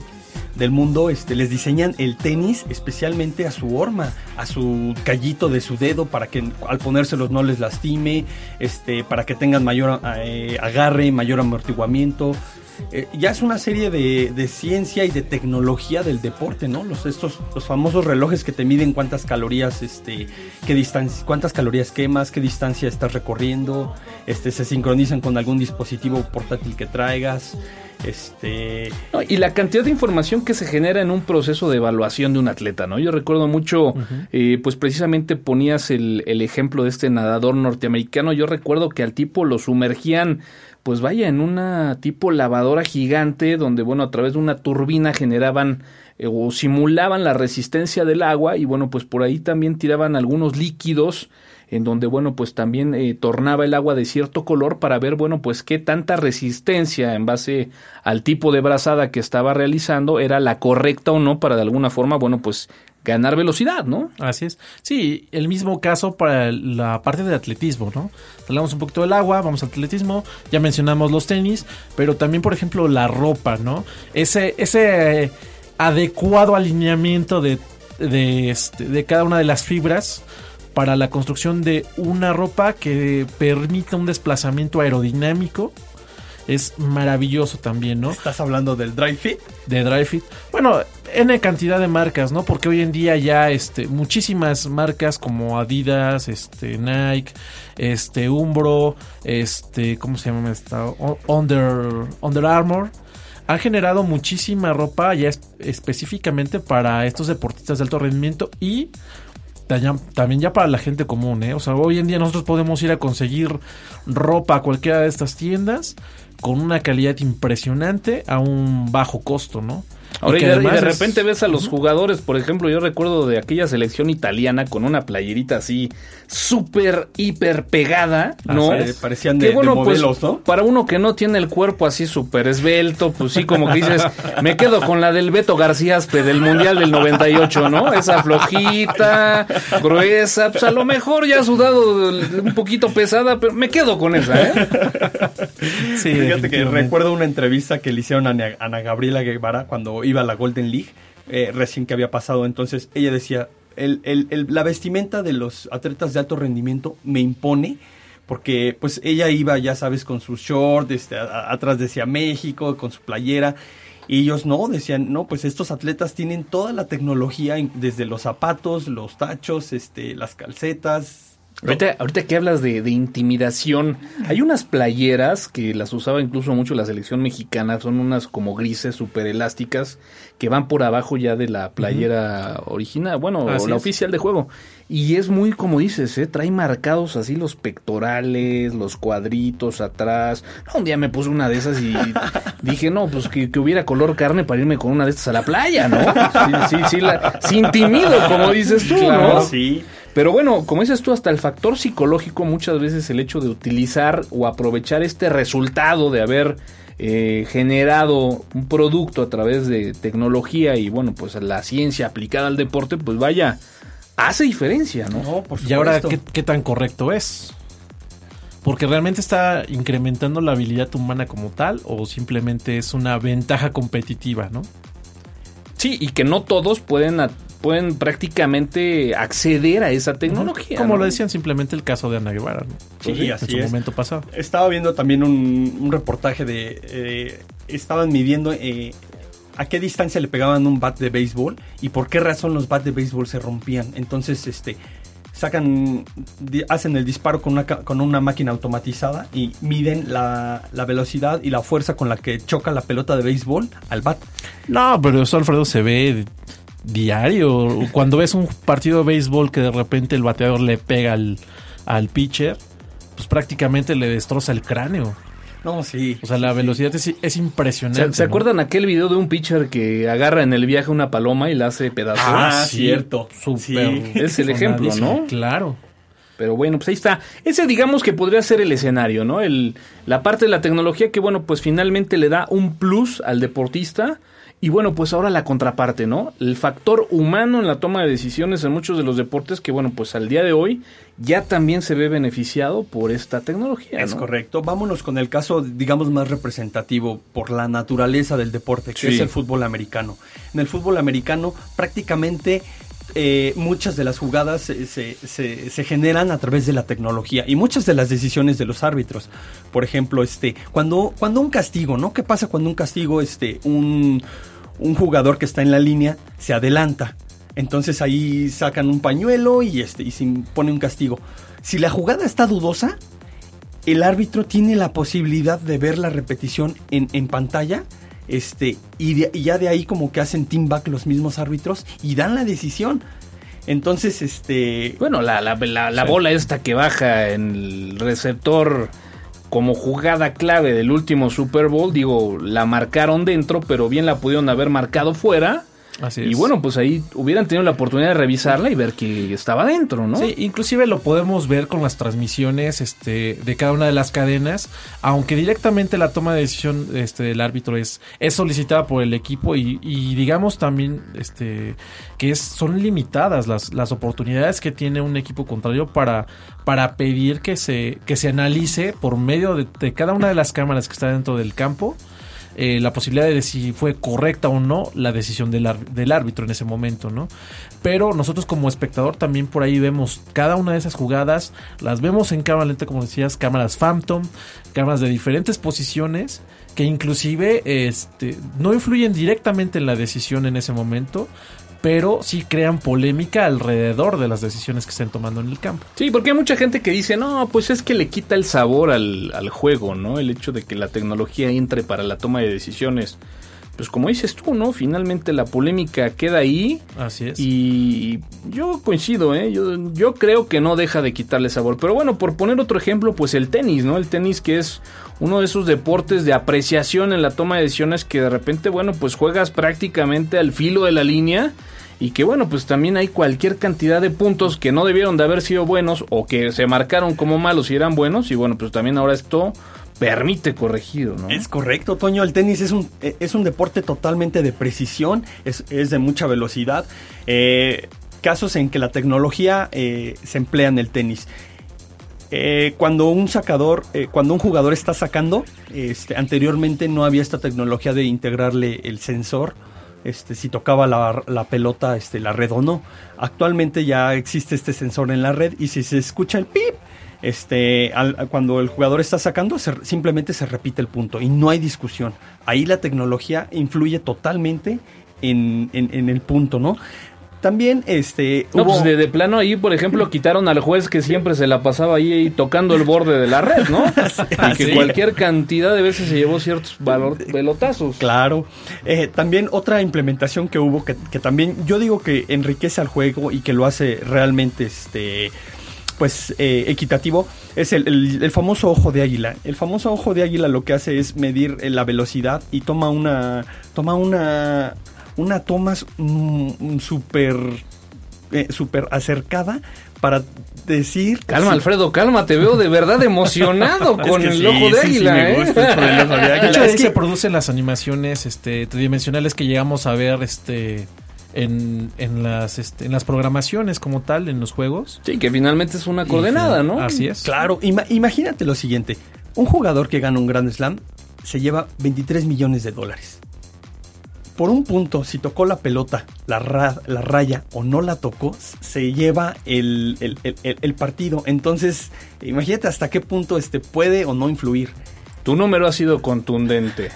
del mundo, este, les diseñan el tenis especialmente a su horma, a su callito de su dedo para que al ponérselos no les lastime, este, para que tengan mayor eh, agarre, mayor amortiguamiento. Eh, ya es una serie de, de ciencia y de tecnología del deporte, ¿no? Los estos los famosos relojes que te miden cuántas calorías, este, qué distancia, cuántas calorías quemas, qué distancia estás recorriendo, este, se sincronizan con algún dispositivo portátil que traigas, este, No, y la cantidad de información que se genera en un proceso de evaluación de un atleta, ¿no? Yo recuerdo mucho, eh, pues precisamente ponías el, el ejemplo de este nadador norteamericano. Yo recuerdo que al tipo lo sumergían, pues vaya, en una tipo lavadora gigante, donde, bueno, a través de una turbina generaban eh, o simulaban la resistencia del agua y, bueno, pues por ahí también tiraban algunos líquidos en donde, bueno, pues también eh, tornaba el agua de cierto color para ver, bueno, pues qué tanta resistencia en base al tipo de brazada que estaba realizando era la correcta o no para de alguna forma, bueno, pues ganar velocidad, ¿no? Así es. Sí, el mismo caso para la parte de atletismo, ¿no? Hablamos un poquito del agua, vamos al atletismo, ya mencionamos los tenis, pero también, por ejemplo, la ropa, ¿no? Ese, ese eh, adecuado alineamiento de, de, este, de cada una de las fibras para la construcción de una ropa que permita un desplazamiento aerodinámico es maravilloso también, ¿no? Estás hablando del dry fit. de Dry Fit. Bueno, N cantidad de marcas, ¿no? Porque hoy en día ya este, muchísimas marcas como Adidas, este, Nike, este, Umbro, este, ¿cómo se llama esta? Under, Under Armour. Han generado muchísima ropa ya es- específicamente para estos deportistas de alto rendimiento y ta- también ya para la gente común, ¿eh? O sea, hoy en día nosotros podemos ir a conseguir ropa a cualquiera de estas tiendas con una calidad impresionante a un bajo costo, ¿no? Ahora, y de, y es- repente ves a los jugadores, por ejemplo, yo recuerdo de aquella selección italiana con una playerita así súper, hiper pegada, ¿no? Ah, sí, parecían de- de pues, modelos, ¿no? Para uno que no tiene el cuerpo así súper esbelto, pues sí, como que dices, me quedo con la del Beto García Aspe del Mundial del 98, ¿no? Esa flojita, gruesa, pues a lo mejor ya sudado, un poquito pesada, pero me quedo con esa, ¿eh? Sí, Fíjate que recuerdo una entrevista que le hicieron a Ana Gabriela Guevara cuando iba a la Golden League, eh, recién que había pasado. Entonces ella decía, la vestimenta de los atletas de alto rendimiento me impone. Porque pues ella iba, ya sabes, con sus shorts, este, atrás decía México, con su playera. Y ellos no, decían, no, pues estos atletas tienen toda la tecnología, desde los zapatos, los tachos, este, las calcetas. Ahorita, ahorita que hablas de, de intimidación, hay unas playeras que las usaba incluso mucho la selección mexicana, son unas como grises súper elásticas que van por abajo ya de la playera original, bueno, Así la es. oficial de juego. Y es muy, como dices, ¿eh? trae marcados así los pectorales, los cuadritos atrás. No, un día me puse una de esas y (laughs) dije, no, pues que, que hubiera color carne para irme con una de estas a la playa, ¿no? Sí, sí, sí, la, sin timido, como dices tú, ¿no? sí. Pero bueno, como dices tú, hasta el factor psicológico, muchas veces el hecho de utilizar o aprovechar este resultado de haber eh, generado un producto a través de tecnología y bueno, pues la ciencia aplicada al deporte, pues vaya, hace diferencia, ¿no? No, por Y ahora. ¿qué, qué tan correcto es? Porque realmente está incrementando la habilidad humana como tal o simplemente es una ventaja competitiva, ¿no? Sí, y que no todos pueden, pueden prácticamente acceder a esa tecnología. Como ¿no? lo decían simplemente el caso de Ana Guevara, ¿no? Sí, en así su es. momento pasado. Estaba viendo también un, un reportaje de... eh, estaban midiendo eh, a qué distancia le pegaban un bat de béisbol y por qué razón los bats de béisbol se rompían. Entonces, este sacan, hacen el disparo con una, ca- con una máquina automatizada y miden la, la velocidad y la fuerza con la que choca la pelota de béisbol al bat. No, pero eso, Alfredo, se ve diario. Cuando ves un partido de béisbol que de repente el bateador le pega al, al pitcher, pues prácticamente le destroza el cráneo. No, sí. O sea, la velocidad es, es impresionante. ¿Se, se ¿no? acuerdan aquel video de un pitcher que agarra en el viaje una paloma y la hace pedazos? Ah, cierto. Súper. Sí. Es el ejemplo. ¿no? Claro. Pero bueno, pues ahí está. Ese digamos que podría ser el escenario, ¿no? El, la parte de la tecnología que, bueno, pues finalmente le da un plus al deportista. Y bueno, pues ahora la contraparte, ¿no? El factor humano en la toma de decisiones en muchos de los deportes que, bueno, pues al día de hoy ya también se ve beneficiado por esta tecnología. Es ¿no? correcto. Vámonos con el caso, digamos, más representativo por la naturaleza del deporte, que Sí. es el fútbol americano. En el fútbol americano, prácticamente eh, muchas de las jugadas se, se- se- se generan a través de la tecnología y muchas de las decisiones de los árbitros. Por ejemplo, este, cuando, cuando un castigo, ¿no? ¿Qué pasa cuando un castigo, este, un, un jugador que está en la línea se adelanta? Entonces ahí sacan un pañuelo y, este, y se impone un castigo. Si la jugada está dudosa, el árbitro tiene la posibilidad de ver la repetición en, en pantalla. Este, y, de- y ya de ahí como que hacen team back los mismos árbitros y dan la decisión. Entonces, este... Bueno, la, la, la, la bola esta que baja en el receptor como jugada clave del último Super Bowl, digo, la marcaron dentro, pero bien la pudieron haber marcado fuera. Así Y bueno, pues ahí hubieran tenido la oportunidad de revisarla y ver que estaba dentro, ¿no? Sí, inclusive lo podemos ver con las transmisiones este, de cada una de las cadenas, aunque directamente la toma de decisión este, del árbitro es, es solicitada por el equipo y, y digamos también este, que es, son limitadas las, las oportunidades que tiene un equipo contrario para, para pedir que se, que se analice por medio de, de cada una de las cámaras que está dentro del campo eh, la posibilidad de si fue correcta o no la decisión del, del árbitro en ese momento, ¿no? Pero nosotros como espectador también por ahí vemos cada una de esas jugadas, las vemos en cámara lenta, como decías, cámaras Phantom, cámaras de diferentes posiciones que inclusive este, no influyen directamente en la decisión en ese momento, pero sí crean polémica alrededor de las decisiones que estén tomando en el campo. Sí, porque hay mucha gente que dice, no, pues es que le quita el sabor al, al juego, ¿no? El hecho de que la tecnología entre para la toma de decisiones. Pues como dices tú, ¿no? Finalmente la polémica queda ahí Así es. y yo coincido, ¿eh? Yo, yo creo que no deja de quitarle sabor. Pero bueno, por poner otro ejemplo, pues el tenis, ¿no? El tenis que es uno de esos deportes de apreciación en la toma de decisiones que de repente, bueno, pues juegas prácticamente al filo de la línea. Y que bueno, pues también hay cualquier cantidad de puntos que no debieron de haber sido buenos o que se marcaron como malos y eran buenos. Y bueno, pues también ahora esto permite corregido, ¿no? Es correcto, Toño. El tenis es un, eh, es un deporte totalmente de precisión, es, es de mucha velocidad. Eh, casos en que la tecnología eh, se emplea en el tenis. Eh, cuando un sacador, eh, cuando un jugador está sacando, este, anteriormente no había esta tecnología de integrarle el sensor. Este, si tocaba la, pelota, este, la red o no. Actualmente ya existe este sensor en la red y si se escucha el pip, este, al- cuando el jugador está sacando, se- simplemente se repite el punto y no hay discusión. Ahí la tecnología influye totalmente en, en- en el punto, ¿no? También, este, No, hubo- pues de, de plano ahí, por ejemplo, (laughs) quitaron al juez que siempre se la pasaba ahí, ahí tocando el borde de la red, ¿no? (laughs) y que sí. cualquier cantidad de veces se llevó ciertos valor, pelotazos. Claro. Eh, también otra implementación que hubo que, que también yo digo que enriquece al juego y que lo hace realmente este pues eh, equitativo es el, el- el famoso ojo de águila. El famoso ojo de águila lo que hace es medir eh, la velocidad y toma una toma una una toma mm, súper eh, súper acercada para decir Calma, Alfredo, calma, te veo de verdad emocionado (laughs) Es con que el sí, ojo de sí, sí águila, de hecho, Es ahí que- se producen las animaciones este, tridimensionales que llegamos a ver este, en, en, las, este, en las programaciones como tal, en los juegos. Sí, que finalmente es una coordenada, ¿no? Así es. Claro, ima- imagínate lo siguiente. Un jugador que gana un Grand Slam se lleva 23 millones de dólares. Por un punto, si tocó la pelota, la, ra- la raya o no la tocó, se lleva el, el- el- partido. Entonces, imagínate hasta qué punto este puede o no influir. Tu número ha sido contundente.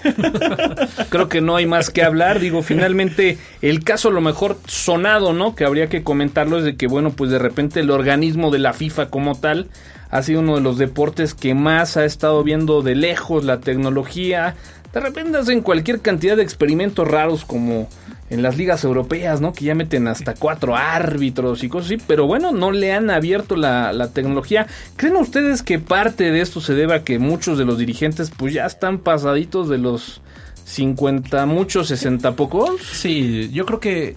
(laughs) Creo que no hay más que hablar. Digo, finalmente, el caso a lo mejor sonado, ¿no? Que habría que comentarlo es de que, bueno, pues de repente el organismo de la FIFA como tal ha sido uno de los deportes que más ha estado viendo de lejos la tecnología. De repente hacen cualquier cantidad de experimentos raros como en las ligas europeas, ¿no? Que ya meten hasta cuatro árbitros y cosas así, pero bueno, no le han abierto la, tecnología. ¿Creen ustedes que parte de esto se debe a que muchos de los dirigentes pues ya están pasaditos de los 50, muchos 60 pocos? Sí, yo creo que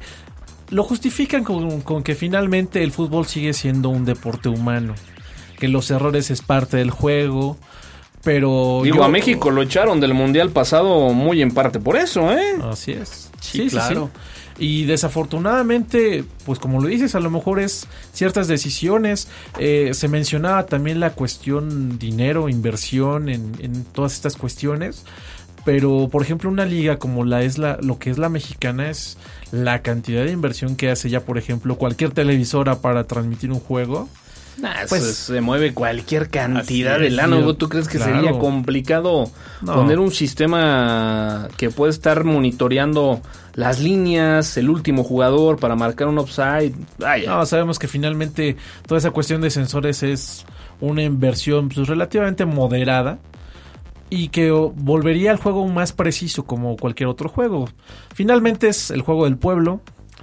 lo justifican con, con que finalmente el fútbol sigue siendo un deporte humano. Que los errores es parte del juego. Pero. Digo, yo- a México lo echaron del Mundial pasado muy en parte por eso, ¿eh? Así es. Sí, claro. Y desafortunadamente, pues como lo dices, a lo mejor es ciertas decisiones. Eh, se mencionaba también la cuestión dinero, inversión en, en todas estas cuestiones. Pero, por ejemplo, una liga como la es la, lo que es la mexicana es la cantidad de inversión que hace ya, por ejemplo, cualquier televisora para transmitir un juego. Nah, Pues- se, mueve cualquier cantidad de lana. ¿Tú crees que claro. sería complicado No. poner un sistema que puede estar monitoreando las líneas, el último jugador para marcar un offside? Vaya. No, sabemos que finalmente toda esa cuestión de sensores es una inversión pues, relativamente moderada y que volvería al juego más preciso como cualquier otro juego. Finalmente es el juego del pueblo.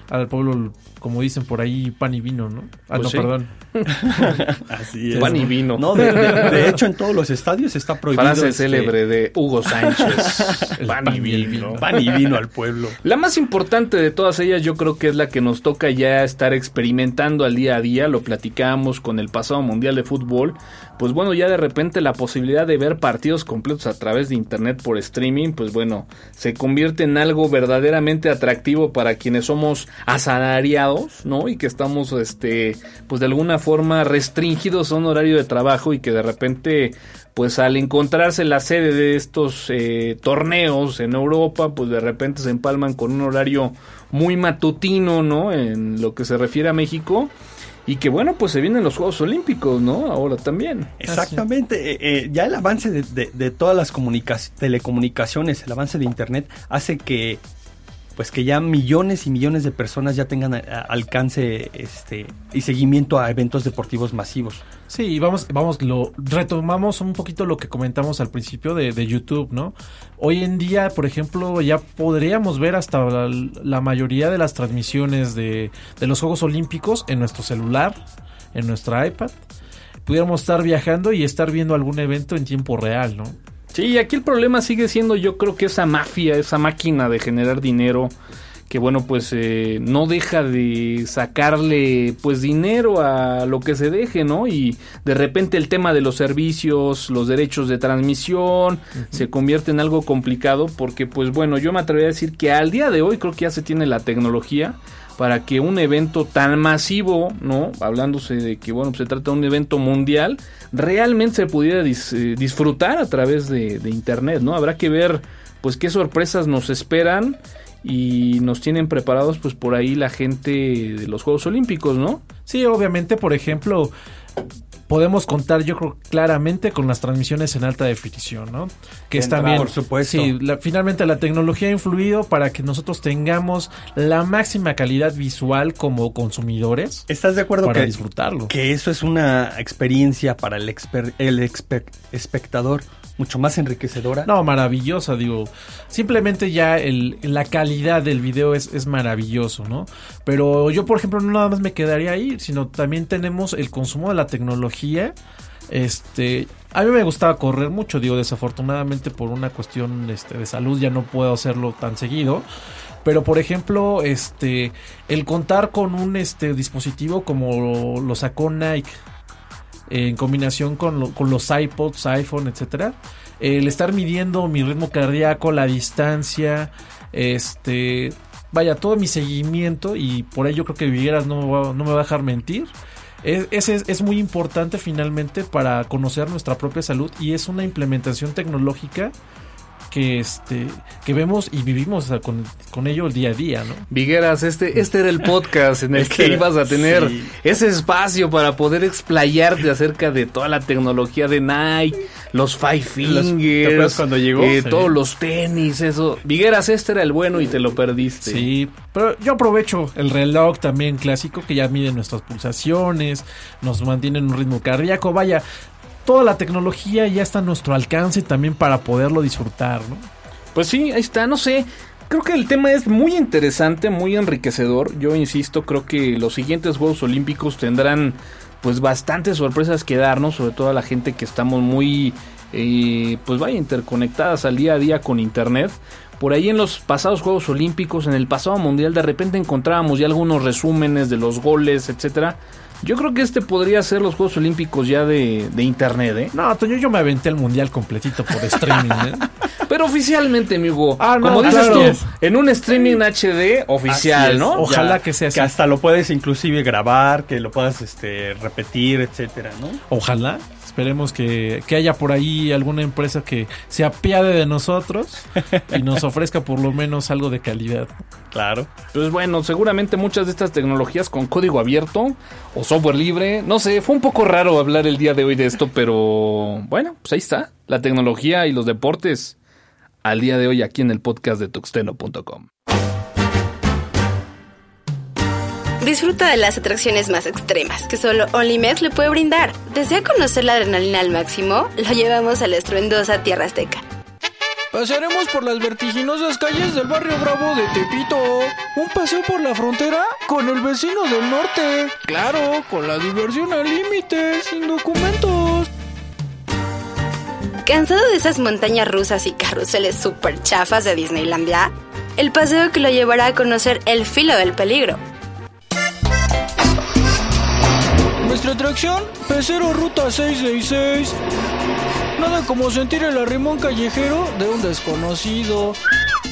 Al pueblo, como dicen por ahí, pan y vino, ¿no? Ah, Pues no, sí. perdón. (laughs) Así es. Pan y vino. No, de, de- de (laughs) hecho, en todos los estadios está prohibido. Frase este, célebre de Hugo Sánchez. (laughs) pan y vino. Pan y vino al pueblo. La más importante de todas ellas yo creo que es la que nos toca ya estar experimentando al día a día, lo platicábamos con el pasado Mundial de Fútbol, pues bueno, ya de repente la posibilidad de ver partidos completos a través de internet por streaming, pues bueno, se convierte en algo verdaderamente atractivo para quienes somos asalariados, ¿no? Y que estamos, este, pues de alguna forma restringidos a un horario de trabajo y que de repente pues al encontrarse la sede de estos eh, torneos en Europa, pues de repente se empalman con un horario muy matutino, ¿no? En lo que se refiere a México. Y que bueno, pues se vienen los Juegos Olímpicos, ¿no? Ahora también. Exactamente. eh, eh, ya el avance de, de- de todas las telecomunicaciones, el avance de Internet, hace que pues que ya millones y millones de personas ya tengan alcance este y seguimiento a eventos deportivos masivos. Sí, vamos, vamos, lo retomamos un poquito lo que comentamos al principio de, de YouTube, ¿no? Hoy en día, por ejemplo, ya podríamos ver hasta la, la mayoría de las transmisiones de, de los Juegos Olímpicos en nuestro celular, en nuestra iPad. Pudiéramos estar viajando y estar viendo algún evento en tiempo real, ¿no? Sí, aquí el problema sigue siendo yo creo que esa mafia, esa máquina de generar dinero, que bueno, pues eh, no deja de sacarle pues dinero a lo que se deje, ¿no? Y de repente el tema de los servicios, los derechos de transmisión, se convierte en algo complicado porque pues bueno, yo me atrevería a decir que al día de hoy creo que ya se tiene la tecnología para que un evento tan masivo, ¿no? Hablándose de que, bueno, pues se trata de un evento mundial, realmente se pudiera eh, disfrutar a través de, de Internet, ¿no? Habrá que ver, pues, qué sorpresas nos esperan y nos tienen preparados, pues, por ahí la gente de los Juegos Olímpicos, ¿no? Sí, obviamente, por ejemplo, podemos contar, yo creo, claramente con las transmisiones en alta definición, ¿no? Que es también. por supuesto. Sí, la- finalmente la tecnología ha influido para que nosotros tengamos la máxima calidad visual como consumidores ¿Estás de acuerdo para que, disfrutarlo. que eso es una experiencia para el, exper- el exper- espectador mucho más enriquecedora? No, maravillosa, digo. Simplemente ya el, la calidad del video es, es maravilloso, ¿no? Pero yo, por ejemplo, no nada más me quedaría ahí, sino también tenemos el consumo de la tecnología. Este, a mí me gustaba correr mucho, digo, desafortunadamente por una cuestión este, de salud ya no puedo hacerlo tan seguido. Pero por ejemplo, este, el contar con un este dispositivo como lo sacó Nike en combinación con, lo- con los iPods, iPhone, etcétera, el estar midiendo mi ritmo cardíaco, la distancia, este, vaya, todo mi seguimiento y por ello creo que Vigueras no no me va a dejar mentir. Es, es muy importante finalmente para conocer nuestra propia salud y es una implementación tecnológica que este que vemos y vivimos o sea, con, con ello el día a día, ¿no? Vigueras, este, este era el podcast en el (laughs) Este que era- ibas a tener sí. ese espacio para poder explayarte acerca de toda la tecnología de Nike, los Five Los- ¿te Fingers, cuando llegó? eh, Sí. todos los tenis, eso. Vigueras, este era el bueno y te lo perdiste. Sí, pero yo aprovecho el reloj también clásico que ya mide nuestras pulsaciones, nos mantiene en un ritmo cardíaco, vaya, toda la tecnología ya está a nuestro alcance también para poderlo disfrutar, ¿no? Pues sí, ahí está, no sé. Creo que el tema es muy interesante, muy enriquecedor. Yo insisto, creo que los siguientes Juegos Olímpicos tendrán pues bastantes sorpresas que darnos, sobre todo a la gente que estamos muy eh, pues vaya interconectadas al día a día con internet. Por ahí en los pasados Juegos Olímpicos, en el pasado Mundial, de repente encontrábamos ya algunos resúmenes de los goles, etcétera. Yo creo que este podría ser los Juegos Olímpicos ya de, de internet, ¿eh? No, Toño, yo me aventé el mundial completito por streaming, ¿eh? (laughs) Pero oficialmente, amigo. Ah, no, como dices claro. tú, en un streaming HD oficial. ¿no? Ojalá Ya, que sea así. Que hasta lo puedes inclusive grabar, que lo puedas este, repetir, etcétera, ¿no? Ojalá. Esperemos que, que haya por ahí alguna empresa que se apiade de nosotros y nos (laughs) ofrezca por lo menos algo de calidad. Claro. Pues bueno, seguramente muchas de estas tecnologías con código abierto o software libre, no sé, fue un poco raro hablar el día de hoy de esto, pero bueno, pues ahí está, la tecnología y los deportes al día de hoy aquí en el podcast de tuxteno.com. Disfruta de las atracciones más extremas que solo OnlyMex le puede brindar. ¿Desea conocer la adrenalina al máximo? Lo llevamos a la estruendosa Tierra Azteca. Pasearemos por las vertiginosas calles del barrio Bravo de Tepito. Un paseo por la frontera con el vecino del norte. Claro, con la diversión al límite, sin documentos. ¿Cansado de esas montañas rusas y carruseles super chafas de Disneylandia? El paseo que lo llevará a conocer el filo del peligro. Nuestra atracción, Pecero Ruta 666. Nada como sentir el arrimón callejero de un desconocido.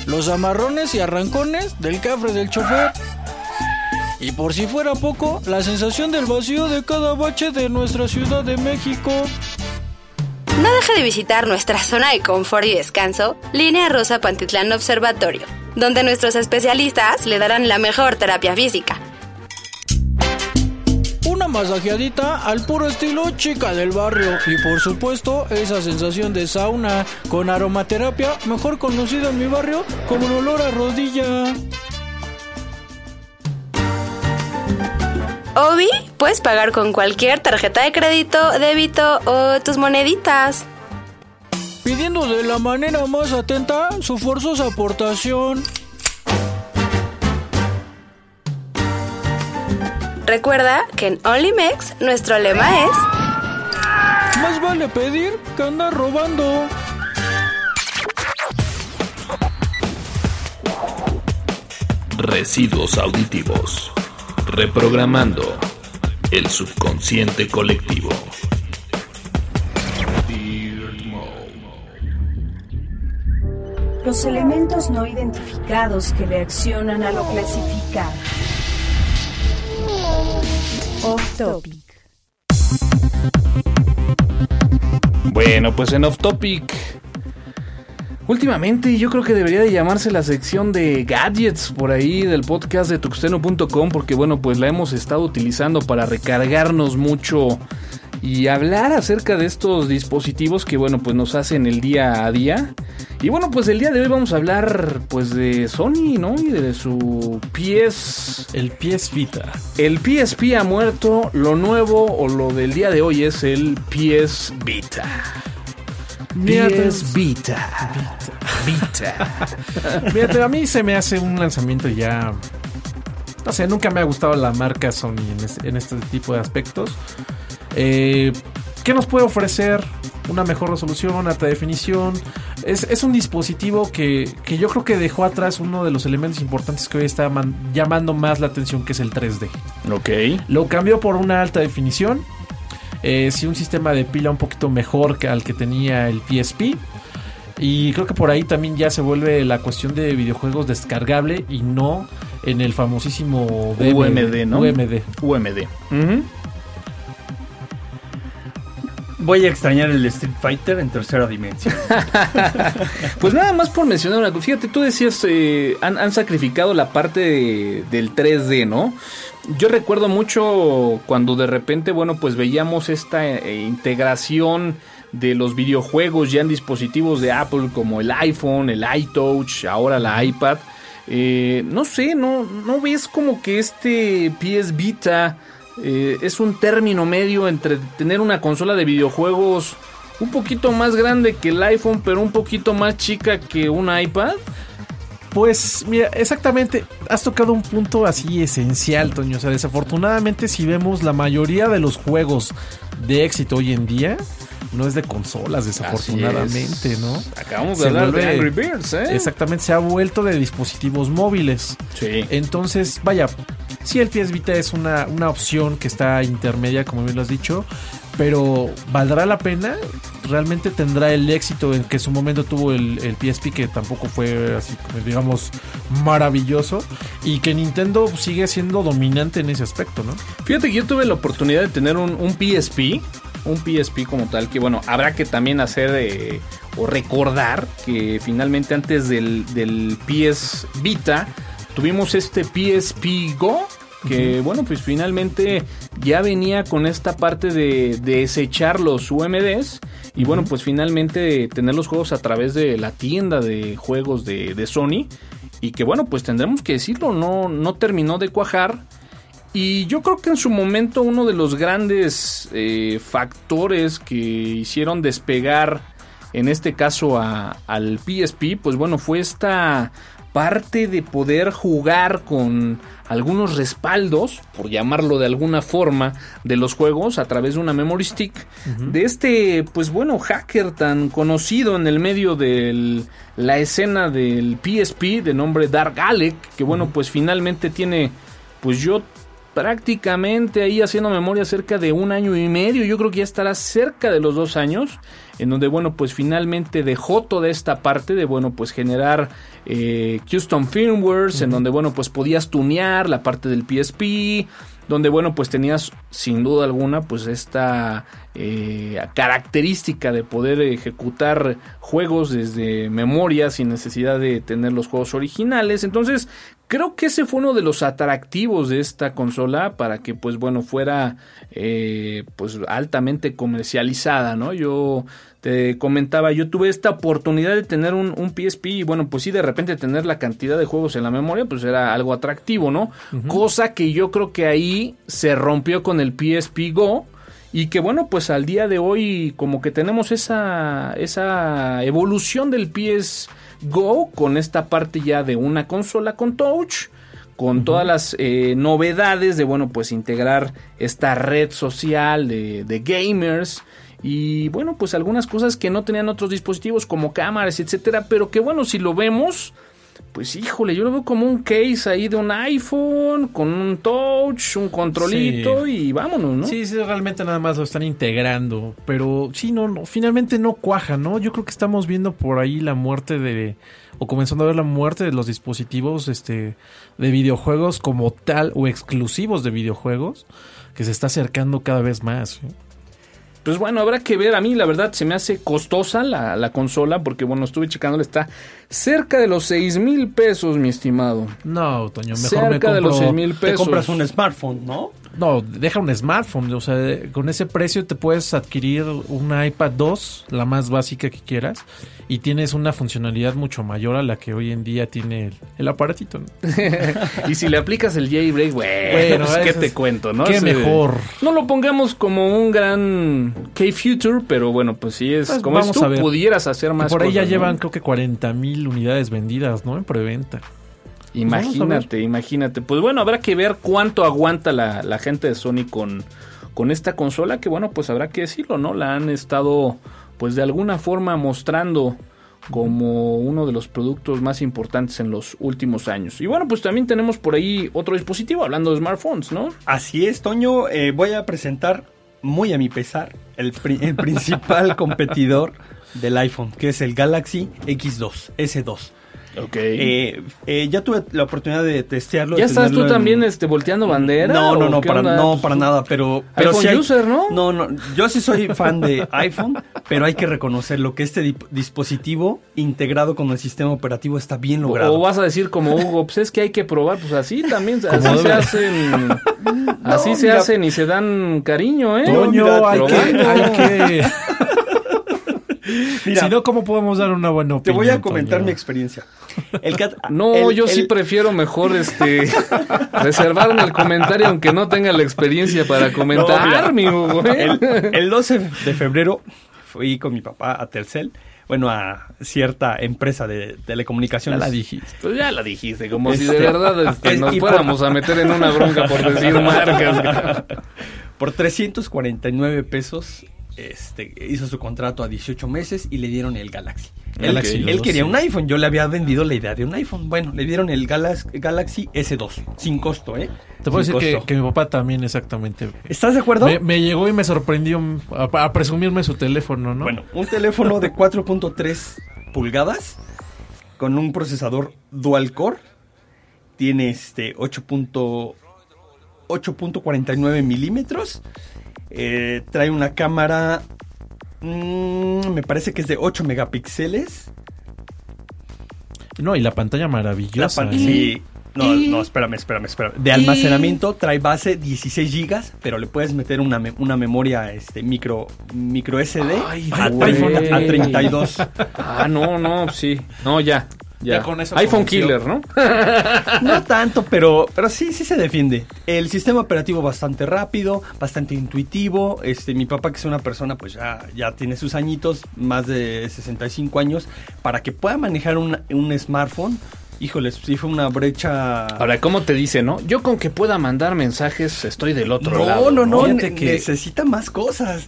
Los amarrones y arrancones del cafre del chofer. Y por si fuera poco, la sensación del vacío de cada bache de nuestra Ciudad de México. No deje de visitar nuestra zona de confort y descanso, Línea Rosa Pantitlán Observatorio, donde nuestros especialistas le darán la mejor terapia física. Masajeadita al puro estilo chica del barrio. Y por supuesto, esa sensación de sauna con aromaterapia, mejor conocida en mi barrio como el olor a rodilla. Obi, puedes pagar con cualquier tarjeta de crédito, débito o tus moneditas. Pidiendo de la manera más atenta su forzosa aportación. Recuerda que en OnlyMex nuestro lema es Más vale pedir que andar robando. Residuos auditivos. Reprogramando el subconsciente colectivo. Los elementos no identificados que reaccionan a lo clasificado. Off topic. Bueno, pues en Off Topic. Últimamente yo creo que debería de llamarse la sección de gadgets por ahí del podcast de tuxteno.com porque bueno, pues la hemos estado utilizando para recargarnos mucho y hablar acerca de estos dispositivos que bueno, pues nos hacen el día a día. Y bueno, pues el día de hoy vamos a hablar pues de Sony, ¿no? Y de su PS El PS Vita. el PSP ha muerto, lo nuevo o lo del día de hoy es el PS Vita. PS Vita. Vita. fíjate, a mí se me hace un lanzamiento ya. No sé, nunca me ha gustado la marca Sony en este, en este tipo de aspectos. Eh, ¿Qué nos puede ofrecer? Una mejor resolución, alta definición. Es, es un dispositivo que, que yo creo que dejó atrás uno de los elementos importantes que hoy está man- llamando más la atención, que es el 3D. ok. Lo cambió por una alta definición. Eh, sí, un sistema de pila un poquito mejor que al que tenía el PSP. Y creo que por ahí también ya se vuelve la cuestión de videojuegos descargable y no en el famosísimo DM UMD, ¿no? UMD. UMD. Voy a extrañar el Street Fighter en tercera dimensión. (laughs) Pues nada más por mencionar una cosa. Fíjate, tú decías, eh, han, han sacrificado la parte de- del 3D, ¿no? Yo recuerdo mucho cuando de repente, bueno, pues veíamos esta eh, integración de los videojuegos ya en dispositivos de Apple como el iPhone, el iTouch, ahora la iPad. Eh, no sé, no, no ves como que este PS Vita eh, es un término medio entre tener una consola de videojuegos un poquito más grande que el iPhone, pero un poquito más chica que un iPad. Pues mira, exactamente, has tocado un punto así esencial, Toño. O sea, desafortunadamente si vemos la mayoría de los juegos de éxito hoy en día, no es de consolas, desafortunadamente. ¿no? Acabamos Se de hablar vuelve- de Angry Birds, ¿eh? Exactamente, se ha vuelto de dispositivos móviles. Sí. Entonces, vaya, sí el PS Vita es una, una opción que está intermedia, como bien lo has dicho, pero ¿valdrá la pena? ¿Realmente tendrá el éxito en que en su momento tuvo el, el PSP, que tampoco fue así digamos maravilloso, y que Nintendo sigue siendo dominante en ese aspecto, ¿no? Fíjate que yo tuve la oportunidad de tener un, un PSP, un PSP como tal, que bueno, habrá que también hacer eh, o recordar que finalmente antes del, del PS Vita tuvimos este PSP Go. Que bueno, pues finalmente ya venía con esta parte de, de desechar los UMDs y bueno, pues finalmente tener los juegos a través de la tienda de juegos de, de Sony y que bueno, pues tendremos que decirlo, no, no terminó de cuajar. Y yo creo que en su momento uno de los grandes eh, factores que hicieron despegar en este caso a- al PSP, pues bueno, fue esta parte de poder jugar con algunos respaldos, por llamarlo de alguna forma, de los juegos a través de una memory stick de este, pues bueno, hacker tan conocido en el medio de la escena del PSP de nombre Dark Alec, que bueno, pues finalmente tiene, pues yo prácticamente ahí haciendo memoria cerca de un año y medio, yo creo que ya estará cerca de los dos años, en donde bueno pues finalmente dejó toda esta parte de bueno pues generar eh, custom firmwares, en donde bueno pues podías tunear la parte del PSP, donde bueno pues tenías sin duda alguna pues esta eh, característica de poder ejecutar juegos desde memoria sin necesidad de tener los juegos originales. Entonces creo que ese fue uno de los atractivos de esta consola para que pues bueno fuera eh, pues altamente comercializada no yo te comentaba, yo tuve esta oportunidad de tener un, un PSP y bueno, pues sí, de repente tener la cantidad de juegos en la memoria, pues era algo atractivo, ¿no? Cosa que yo creo que ahí se rompió con el PSP Go y que bueno, pues al día de hoy como que tenemos esa, esa evolución del PS Go con esta parte ya de una consola con touch con todas las eh, novedades de, bueno, pues integrar esta red social de, de gamers y, bueno, pues algunas cosas que no tenían otros dispositivos como cámaras, etcétera, pero que, bueno, si lo vemos, pues híjole, yo lo veo como un case ahí de un iPhone con un touch, un controlito y vámonos, ¿no? Sí, sí, realmente nada más lo están integrando. Pero sí, no, no, finalmente no cuaja, ¿no? Yo creo que estamos viendo por ahí la muerte de. O comenzando a ver la muerte de los dispositivos este, de videojuegos como tal o exclusivos de videojuegos que se está acercando cada vez más. ¿eh? Pues bueno, habrá que ver. A mí la verdad se me hace costosa la, la consola porque bueno, estuve checándole, está cerca de los 6 mil pesos, mi estimado. No, Toño, mejor me cerca de los 6 compro... mil Te pesos. compras un smartphone, ¿no? No, deja un smartphone. O sea, con ese precio te puedes adquirir una iPad 2, la más básica que quieras, y tienes una funcionalidad mucho mayor a la que hoy en día tiene el, el aparatito. ¿no? (laughs) y si le aplicas el jailbreak, bueno, Bueno, pues, ¿qué te es- cuento, no? qué mejor. No lo pongamos como un gran K-Future, pero bueno, pues sí es Pues como tú ver. pudieras hacer Que más por ahí ya llevan creo que 40 mil unidades vendidas, ¿no? En preventa. Imagínate, imagínate. Pues bueno, habrá que ver cuánto aguanta la, la gente de Sony con, con esta consola, que bueno, pues habrá que decirlo, ¿no? La han estado, pues de alguna forma mostrando como uno de los productos más importantes en los últimos años. Y bueno, pues también tenemos por ahí otro dispositivo, hablando de smartphones, ¿no? Así es, Toño. eh, voy a presentar, muy a mi pesar, el, pri- el (laughs) principal competidor del iPhone, que es el Galaxy X2, S2. Ok. Eh, eh, ya tuve la oportunidad de testearlo. ¿Ya de estás tú en- también este, volteando bandera? No, no, no, para, onda? no, para nada, pero... pero iPhone sí hay- user, ¿no? No, no, yo sí soy fan de iPhone, pero hay que reconocer lo que este dispositivo integrado con el sistema operativo está bien logrado. O vas a decir como Hugo, pues es que hay que probar, pues así también, (laughs) así se hacen, (laughs) así se mira. hacen y se dan cariño, ¿eh? Toño, hay que, hay que... (laughs) Mira, si no, ¿cómo podemos dar una buena te opinión? voy a comentar Toño? mi experiencia. El cat- (laughs) No, el- yo sí el- prefiero mejor este (laughs) reservarme el comentario aunque no tenga la experiencia para comentar, No, mi Hugo. El, el 12 de febrero fui con mi papá a Telcel, bueno, a cierta empresa de Ya telecomunicaciones. la dijiste. Pues ya la dijiste, como si de verdad este, es- nos por- fuéramos a meter en una bronca por decir marcas. Por 349 pesos este, hizo su contrato a 18 meses y le dieron el Galaxy. Él, Galaxy él 2, quería sí. un iPhone, yo le había vendido la idea de un iPhone. Bueno, le dieron el Galax- Galaxy S2, sin costo, ¿eh? Te puedo Sin decir que, mi papá también exactamente. ¿Estás de acuerdo? Me, me llegó y me sorprendió a, a presumirme su teléfono, ¿no? Bueno, un teléfono de 4.3 pulgadas con un procesador dual core. Tiene este 8.8 8.49 milímetros. Eh, trae una cámara. mm, me parece que es de 8 megapíxeles. No, y la pantalla La maravillosa. pan- ¿eh? sí. No, no, espérame, espérame, espérame. De almacenamiento trae base 16 gigas, pero le puedes meter una, me- una memoria este, micro, micro SD Ay, a 32. Ah, no, no, sí. No, ya. Ya. con eso iPhone convenció. killer, ¿no? (laughs) No tanto, pero, pero sí, sí se defiende. El sistema operativo bastante rápido, bastante intuitivo. Este, mi papá, que es una persona, pues ya, ya tiene sus añitos, más de 65 años, para que pueda manejar un, un smartphone. Híjoles, sí fue una brecha. Ahora, ¿cómo te dice, no? Yo con que pueda mandar mensajes estoy del otro no, lado. no, no, que- necesita más cosas.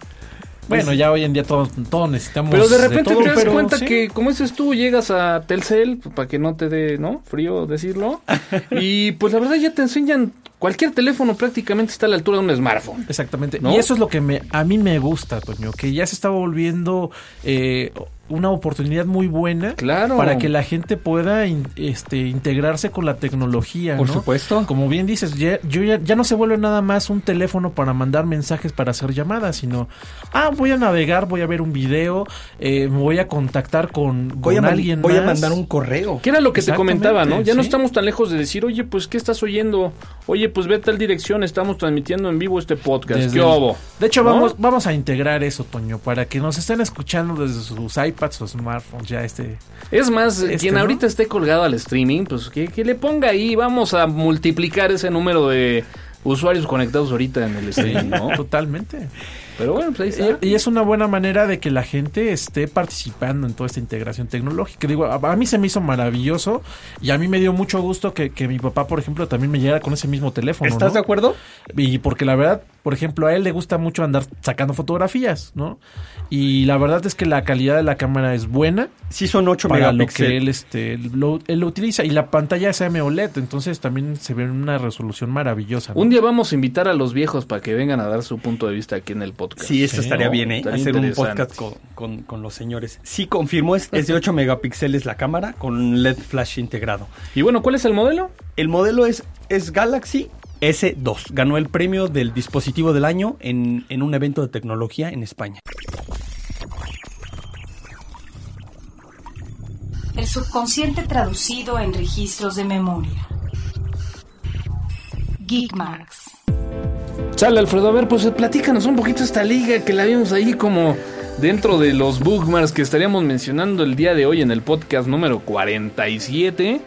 Bueno, ya hoy en día todos, necesitamos. Pero de repente todo, te das pero cuenta sí. que, como dices tú, llegas a Telcel, pues, para que no te dé, ¿no? Frío decirlo. (laughs) y pues la verdad ya te enseñan, cualquier teléfono prácticamente está a la altura de un smartphone. Exactamente. ¿No? Y eso es lo que me, a mí me gusta, Toño, que ya se está volviendo eh, una oportunidad muy buena Claro. para que la gente pueda in- este, integrarse con la tecnología. Por ¿no? supuesto. Como bien dices, ya, yo ya, ya no se vuelve nada más un teléfono para mandar mensajes para hacer llamadas, sino, ah, voy a navegar, voy a ver un video, eh, me voy a contactar con, Voy, a, alguien voy a mandar un correo. Que era lo que te comentaba, ¿no? Ya no estamos tan lejos de decir, oye, pues, ¿qué estás oyendo? Oye, pues, ve a tal dirección, estamos transmitiendo en vivo este podcast. Desde ¿Qué el-? De hecho, ¿No? vamos, vamos a integrar eso, Toño, para que nos estén escuchando desde sus iPads o smartphones ya este... Es más, Este, quien ¿no? ahorita esté colgado al streaming, pues que, que le ponga ahí, vamos a multiplicar ese número de usuarios conectados ahorita en el streaming, ¿no? Totalmente. Pero bueno, pues ahí está. Y, y es una buena manera de que la gente esté participando en toda esta integración tecnológica. Digo, a, a mí se me hizo maravilloso y a mí me dio mucho gusto que, que mi papá, por ejemplo, también me llegara con ese mismo teléfono. ¿Estás ¿no? de acuerdo? Y porque la verdad, por ejemplo, a él le gusta mucho andar sacando fotografías, ¿no? Y la verdad es que la calidad de la cámara es buena Sí, son 8 para lo megapíxeles. que él este lo, él lo utiliza y la pantalla es AMOLED, entonces también se ve en una resolución maravillosa. ¿no? Un día vamos a invitar a los viejos para que vengan a dar su punto de vista aquí en el podcast. Sí, esto Sí, estaría ¿no? bien, ¿eh? Estaría Hacer un podcast con, con- con los señores. Sí, confirmo, es, es de 8 megapíxeles la cámara con LED flash integrado. Y bueno, ¿cuál es el modelo? El modelo es, es Galaxy S2. Ganó el premio del dispositivo del año en, en un evento de tecnología en España. El subconsciente traducido en registros de memoria. Geekmarks. Sale, Alfredo, a ver, pues platícanos un poquito esta liga que la vimos ahí como dentro de los bookmarks que estaríamos mencionando el día de hoy en el podcast número 47.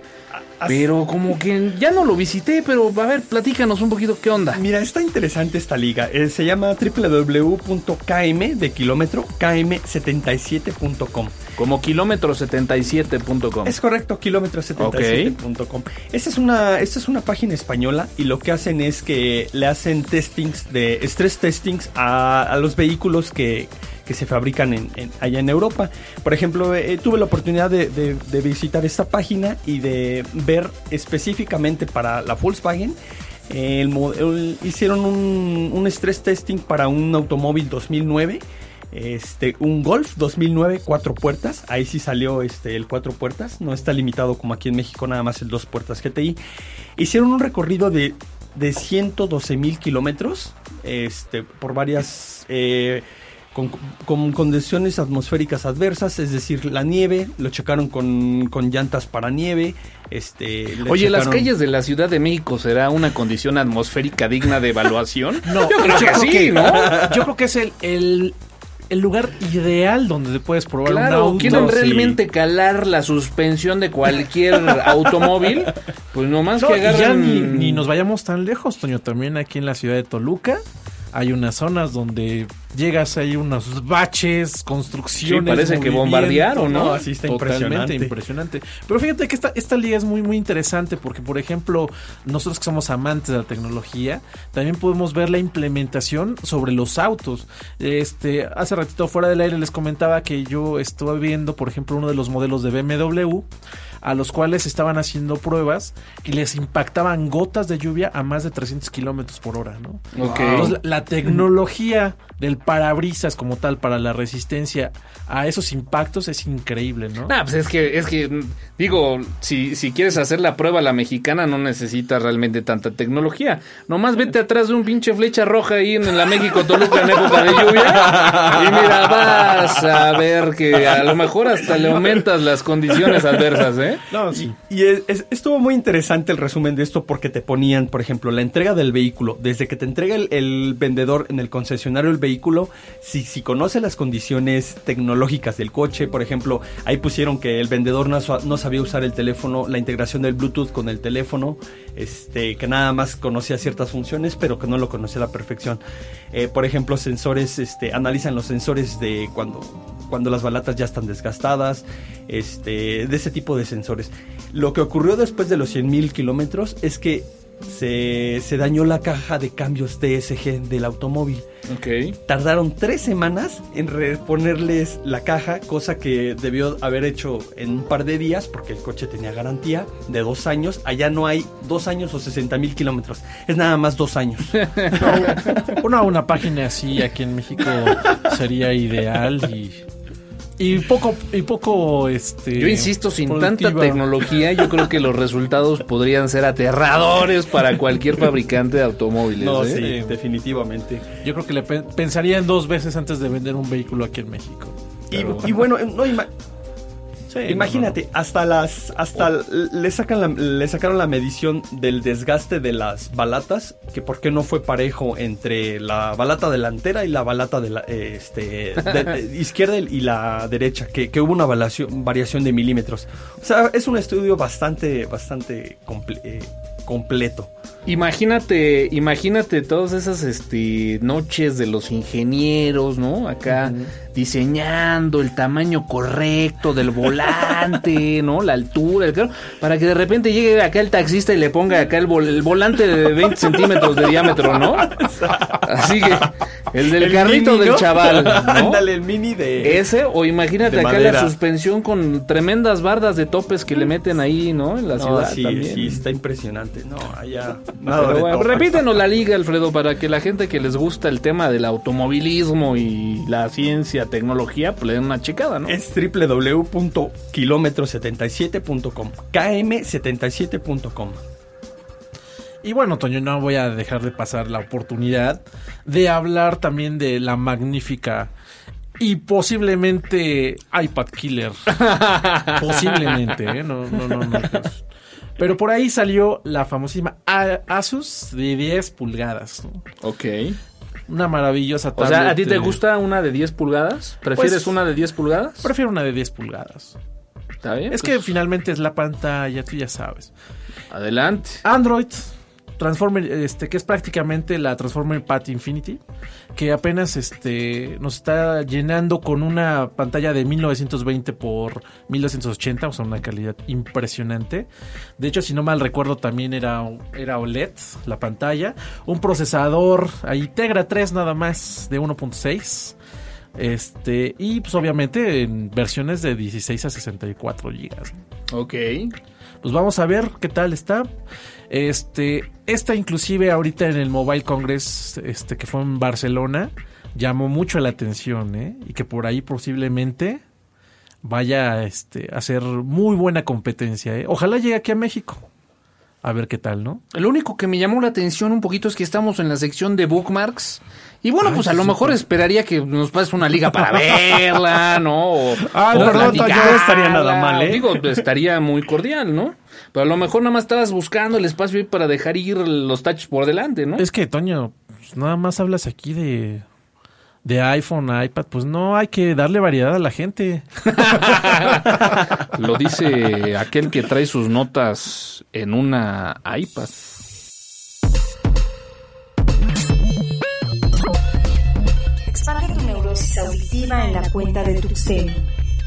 Pero como que ya no lo visité, pero a ver, platícanos un poquito qué onda. Mira, está interesante esta liga. Eh, se llama www.km de kilómetro km77.com. Como kilómetro77.com. Es correcto, kilómetro77.com. Esta es una esta es una página española y lo que hacen es que le hacen testings de stress testings a, a los vehículos que, que se fabrican en, allá en Europa. Por ejemplo, eh, tuve la oportunidad de, visitar esta página y de ver específicamente para la Volkswagen. hicieron un, un stress testing para un automóvil 2009 este, un Golf 2009 cuatro puertas. Ahí sí salió este, el cuatro puertas. No está limitado como aquí en México, nada más el dos puertas GTI. Hicieron un recorrido de, de 112 mil kilómetros este, por varias. eh, con, con condiciones atmosféricas adversas, es decir, la nieve, lo checaron con, con llantas para nieve. Este, le Oye, ¿las calles de la Ciudad de México será una condición atmosférica digna de evaluación? (laughs) No, yo creo que sí, ¿no? Yo creo que es el, el, el lugar ideal donde te puedes probar un auto. quieren Sí. realmente calar la suspensión de cualquier (laughs) automóvil, pues nomás No, que ya agarren... ni, ni nos vayamos tan lejos, Toño. También aquí en la ciudad de Toluca hay unas zonas donde llegas, hay unos baches, construcciones. Sí, parece que bombardearon, ¿no? No, así está Totalmente impresionante. impresionante. Pero fíjate que esta, esta liga es muy, muy interesante porque, por ejemplo, nosotros que somos amantes de la tecnología, también podemos ver la implementación sobre los autos. Este, hace ratito fuera del aire les comentaba que yo estuve viendo, por ejemplo, uno de los modelos de BMW a los cuales estaban haciendo pruebas y les impactaban gotas de lluvia a más de 300 kilómetros por hora, ¿no? Ok. Entonces, la, la tecnología del parabrisas como tal para la resistencia a esos impactos es increíble, ¿no? Ah, pues es que, es que, digo, si, si quieres hacer la prueba a la mexicana no necesitas realmente tanta tecnología. Nomás vete atrás de un pinche flecha roja ahí en la México Toluca en época de lluvia. Y mira, vas a ver que a lo mejor hasta le aumentas las condiciones adversas, ¿eh? No, sí. Y es- es- estuvo muy interesante el resumen de esto porque te ponían, por ejemplo, la entrega del vehículo. Desde que te entrega el, el vendedor en el concesionario el vehículo, si, si conoce las condiciones tecnológicas del coche, por ejemplo, ahí pusieron que el vendedor no, no sabía sabía usar el teléfono, la integración del Bluetooth con el teléfono, este, que nada más conocía ciertas funciones, pero que no lo conocía a la perfección. Eh, por ejemplo, sensores, este, analizan los sensores de cuando, cuando las balatas ya están desgastadas, este, de ese tipo de sensores. Lo que ocurrió después de los 100.000 kilómetros es que se, se dañó la caja de cambios DSG del automóvil. Ok. Tardaron tres semanas en reponerles la caja, cosa que debió haber hecho en un par de días porque el coche tenía garantía de dos años. Allá no hay dos años o 60 mil kilómetros, es nada más dos años. (laughs) Una, una página así aquí en México sería ideal y, y poco, y poco este. Yo insisto, sin tanta tecnología, yo creo que los resultados podrían ser aterradores para cualquier fabricante de automóviles. No, ¿eh? sí, definitivamente. Yo creo que le pe- pensarían dos veces antes de vender un vehículo aquí en México. Y, y bueno, no, Sí, imagínate, hasta las, hasta le sacan la- le sacaron la medición del desgaste de las balatas, que por qué no fue parejo entre la balata delantera y la balata de la eh, este, de- de- (laughs) izquierda y la derecha, que, que hubo una variación, variación de milímetros. O sea, es un estudio bastante, bastante comple- eh, completo. Imagínate, imagínate todas esas este, noches de los ingenieros, ¿no? Acá diseñando el tamaño correcto del volante, (laughs) ¿no? La altura, el carro, para que de repente llegue acá el taxista y le ponga acá el, vol- el volante de 20 (laughs) centímetros de diámetro, ¿no? Así que el del El carrito mini, del ¿no? chaval, ¿no? (laughs) Ándale, el mini de... Ese, o imagínate acá madera. la suspensión con tremendas bardas de topes que le meten ahí, ¿no? En la No, ciudad sí, también. sí, está impresionante. No, allá... Nada Pero de bueno, topas. repítenos la liga, Alfredo, para que la gente que les gusta el tema del automovilismo y la ciencia, tecnología, pues le den una checada, ¿no? Es www.kilómetro77.com. km77.com. Y bueno, Toño, no voy a dejar de pasar la oportunidad de hablar también de la magnífica y posiblemente iPad Killer. (laughs) posiblemente, ¿eh? No, no, no, no. pues. Pero por ahí salió la famosísima Asus de 10 pulgadas. ¿no? Ok. Una maravillosa O tablet. sea, ¿a ti te gusta una de 10 pulgadas? ¿Prefieres Pues- una de 10 pulgadas? Prefiero una de 10 pulgadas. ¿Está bien? Es que finalmente es la pantalla, tú ya sabes. Adelante. Android Transformer, este, que es prácticamente la Transformer Pad Infinity, que apenas este, nos está llenando con una pantalla de 1920 por 1280, o sea, una calidad impresionante. De hecho, si no mal recuerdo, también era, era OLED la pantalla. Un procesador ahí Tegra 3 nada más de 1.6. Este, y pues obviamente en versiones de 16 a 64 gigas. ¿no? Ok. Pues vamos a ver qué tal está. Este, esta inclusive ahorita en el Mobile Congress, este, que fue en Barcelona, llamó mucho la atención, ¿eh? Y que por ahí posiblemente vaya este, a ser muy buena competencia, ¿eh? Ojalá llegue aquí a México. A ver qué tal, ¿no? Lo único que me llamó la atención un poquito es que estamos en la sección de bookmarks. Y bueno, pues a lo mejor esperaría que nos pases una liga para verla, ¿no? O, Ay, o perdón, no estaría nada mal, ¿eh? Digo, estaría muy cordial, ¿no? Pero a lo mejor nada más estabas buscando el espacio ahí para dejar ir los touches por delante, ¿no? Es que, Toño, pues, nada más hablas aquí de, de iPhone a iPad. Pues no, hay que darle variedad a la gente. (laughs) Lo dice aquel que trae sus notas en una iPad. Auditiva en la cuenta de Tuxteno,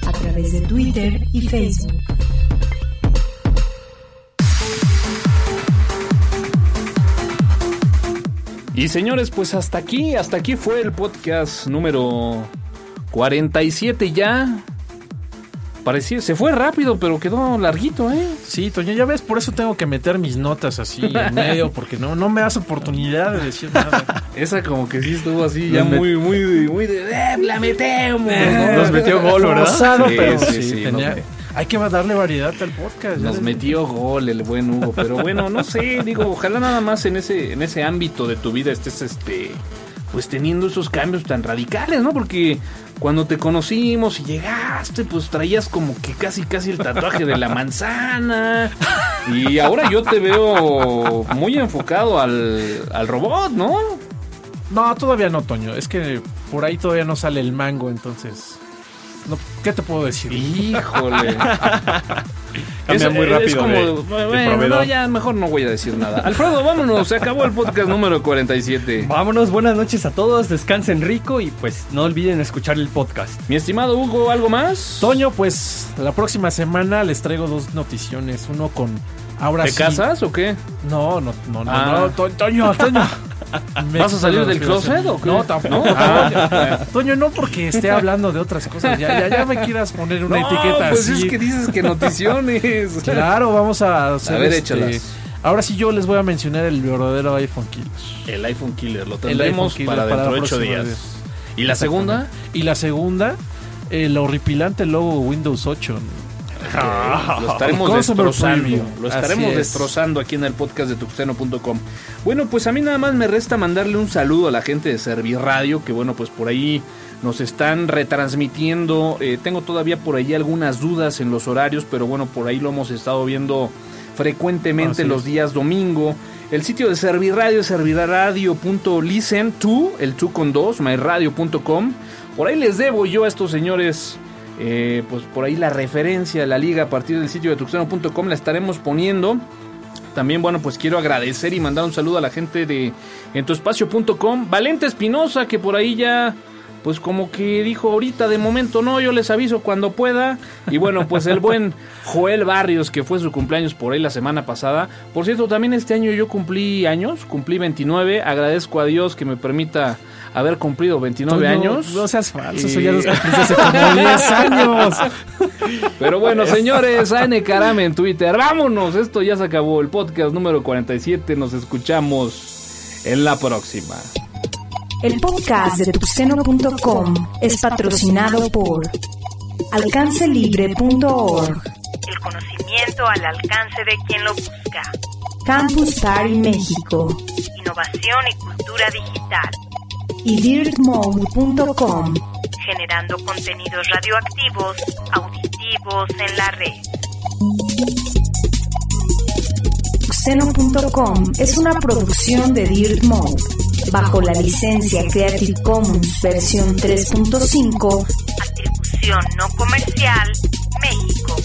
a través de Twitter y Facebook. Y señores, pues hasta aquí, hasta aquí fue el podcast número 47 ya. Parecía, se fue rápido, pero quedó larguito, ¿eh? Sí, Toño, ya ves, por eso tengo que meter mis notas así en (laughs) medio, porque no, no me das oportunidad de decir nada. Esa como que sí estuvo así ya muy, muy, muy de, "Eh, la metemos. ¿no? (laughs) Nos metió gol, ¿verdad? Forzado, Sí, pero sí, sí, sí, tenía- no. hay que darle variedad al podcast. Nos metió gol el buen Hugo, pero bueno, no sé, digo, ojalá nada más en ese, en ese ámbito de tu vida estés este pues teniendo esos cambios tan radicales, ¿no? Porque cuando te conocimos y llegaste, pues traías como que casi casi el tatuaje de la manzana. Y ahora yo te veo muy enfocado al, al robot, ¿no? No, todavía no, Toño. Es que por ahí todavía no sale el mango, entonces. no, ¿Qué te puedo decir? Híjole. (laughs) Cambia Es- muy es rápido como, de- de bueno, no, ya mejor no voy a decir nada. Alfredo, vámonos, se acabó el podcast número 47. Vámonos, buenas noches a todos, descansen rico y pues no olviden escuchar el podcast. Mi estimado Hugo, ¿algo más? Toño, pues la próxima semana les traigo dos noticiones. Uno con. Ahora ¿Te sí. casas o qué? No, no, no, no, Ah. no, To- Toño, Toño. (laughs) ¿Vas a salir del closet o qué? No, tampoco. Ah. (laughs) Toño, no porque esté hablando de otras cosas. Ya, ya, ya me quieras poner una (laughs) No, etiqueta pues así. es que dices que noticiones. Claro, vamos a hacer A ver, este- échalas. Ahora sí yo les voy a mencionar el verdadero iPhone Killer. El iPhone Killer, lo tendremos Killer para para dentro de la ocho próxima días. vez. ¿Y la segunda? Y la segunda, el horripilante logo Windows 8. Lo estaremos destrozando. Lo estaremos es. destrozando aquí en el podcast de tuxteno.com. Bueno, pues a mí nada más me resta mandarle un saludo a la gente de Serviradio, que bueno, pues por ahí nos están retransmitiendo. Eh, tengo todavía por ahí algunas dudas en los horarios, pero bueno, por ahí lo hemos estado viendo frecuentemente los días domingo. El sitio de Serviradio es serviradio.listen to, el tu con dos, myradio.com. Por ahí les debo yo a estos señores, eh, pues por ahí la referencia a la liga a partir del sitio de tuxteno.com la estaremos poniendo. También, bueno, pues quiero agradecer y mandar un saludo a la gente de entuespacio.com. Valente Espinosa, que por ahí ya, pues como que dijo ahorita, de momento no, yo les aviso cuando pueda. Y bueno, pues el buen (laughs) Joel Barrios, que fue su cumpleaños por ahí la semana pasada. Por cierto, también este año yo cumplí años, cumplí 29. Agradezco a Dios que me permita haber cumplido 29 Toño, años. No seas falso, eso Y- ya los cumpliste hace como (laughs) 10 años. Pero bueno, (laughs) señores, AN Karame en Twitter. Vámonos, esto ya se acabó. El podcast número 47. Nos escuchamos en la próxima. El podcast de tuxteno.com es patrocinado por alcancelibre.org, El conocimiento al alcance de quien lo busca. Campus Party México Innovación y cultura digital. Y dirtmode.com. Generando contenidos radioactivos, auditivos en la red. Tuxteno.com es una producción de Dirt Mode bajo la licencia Creative Commons versión 3.5 Atribución no comercial, México.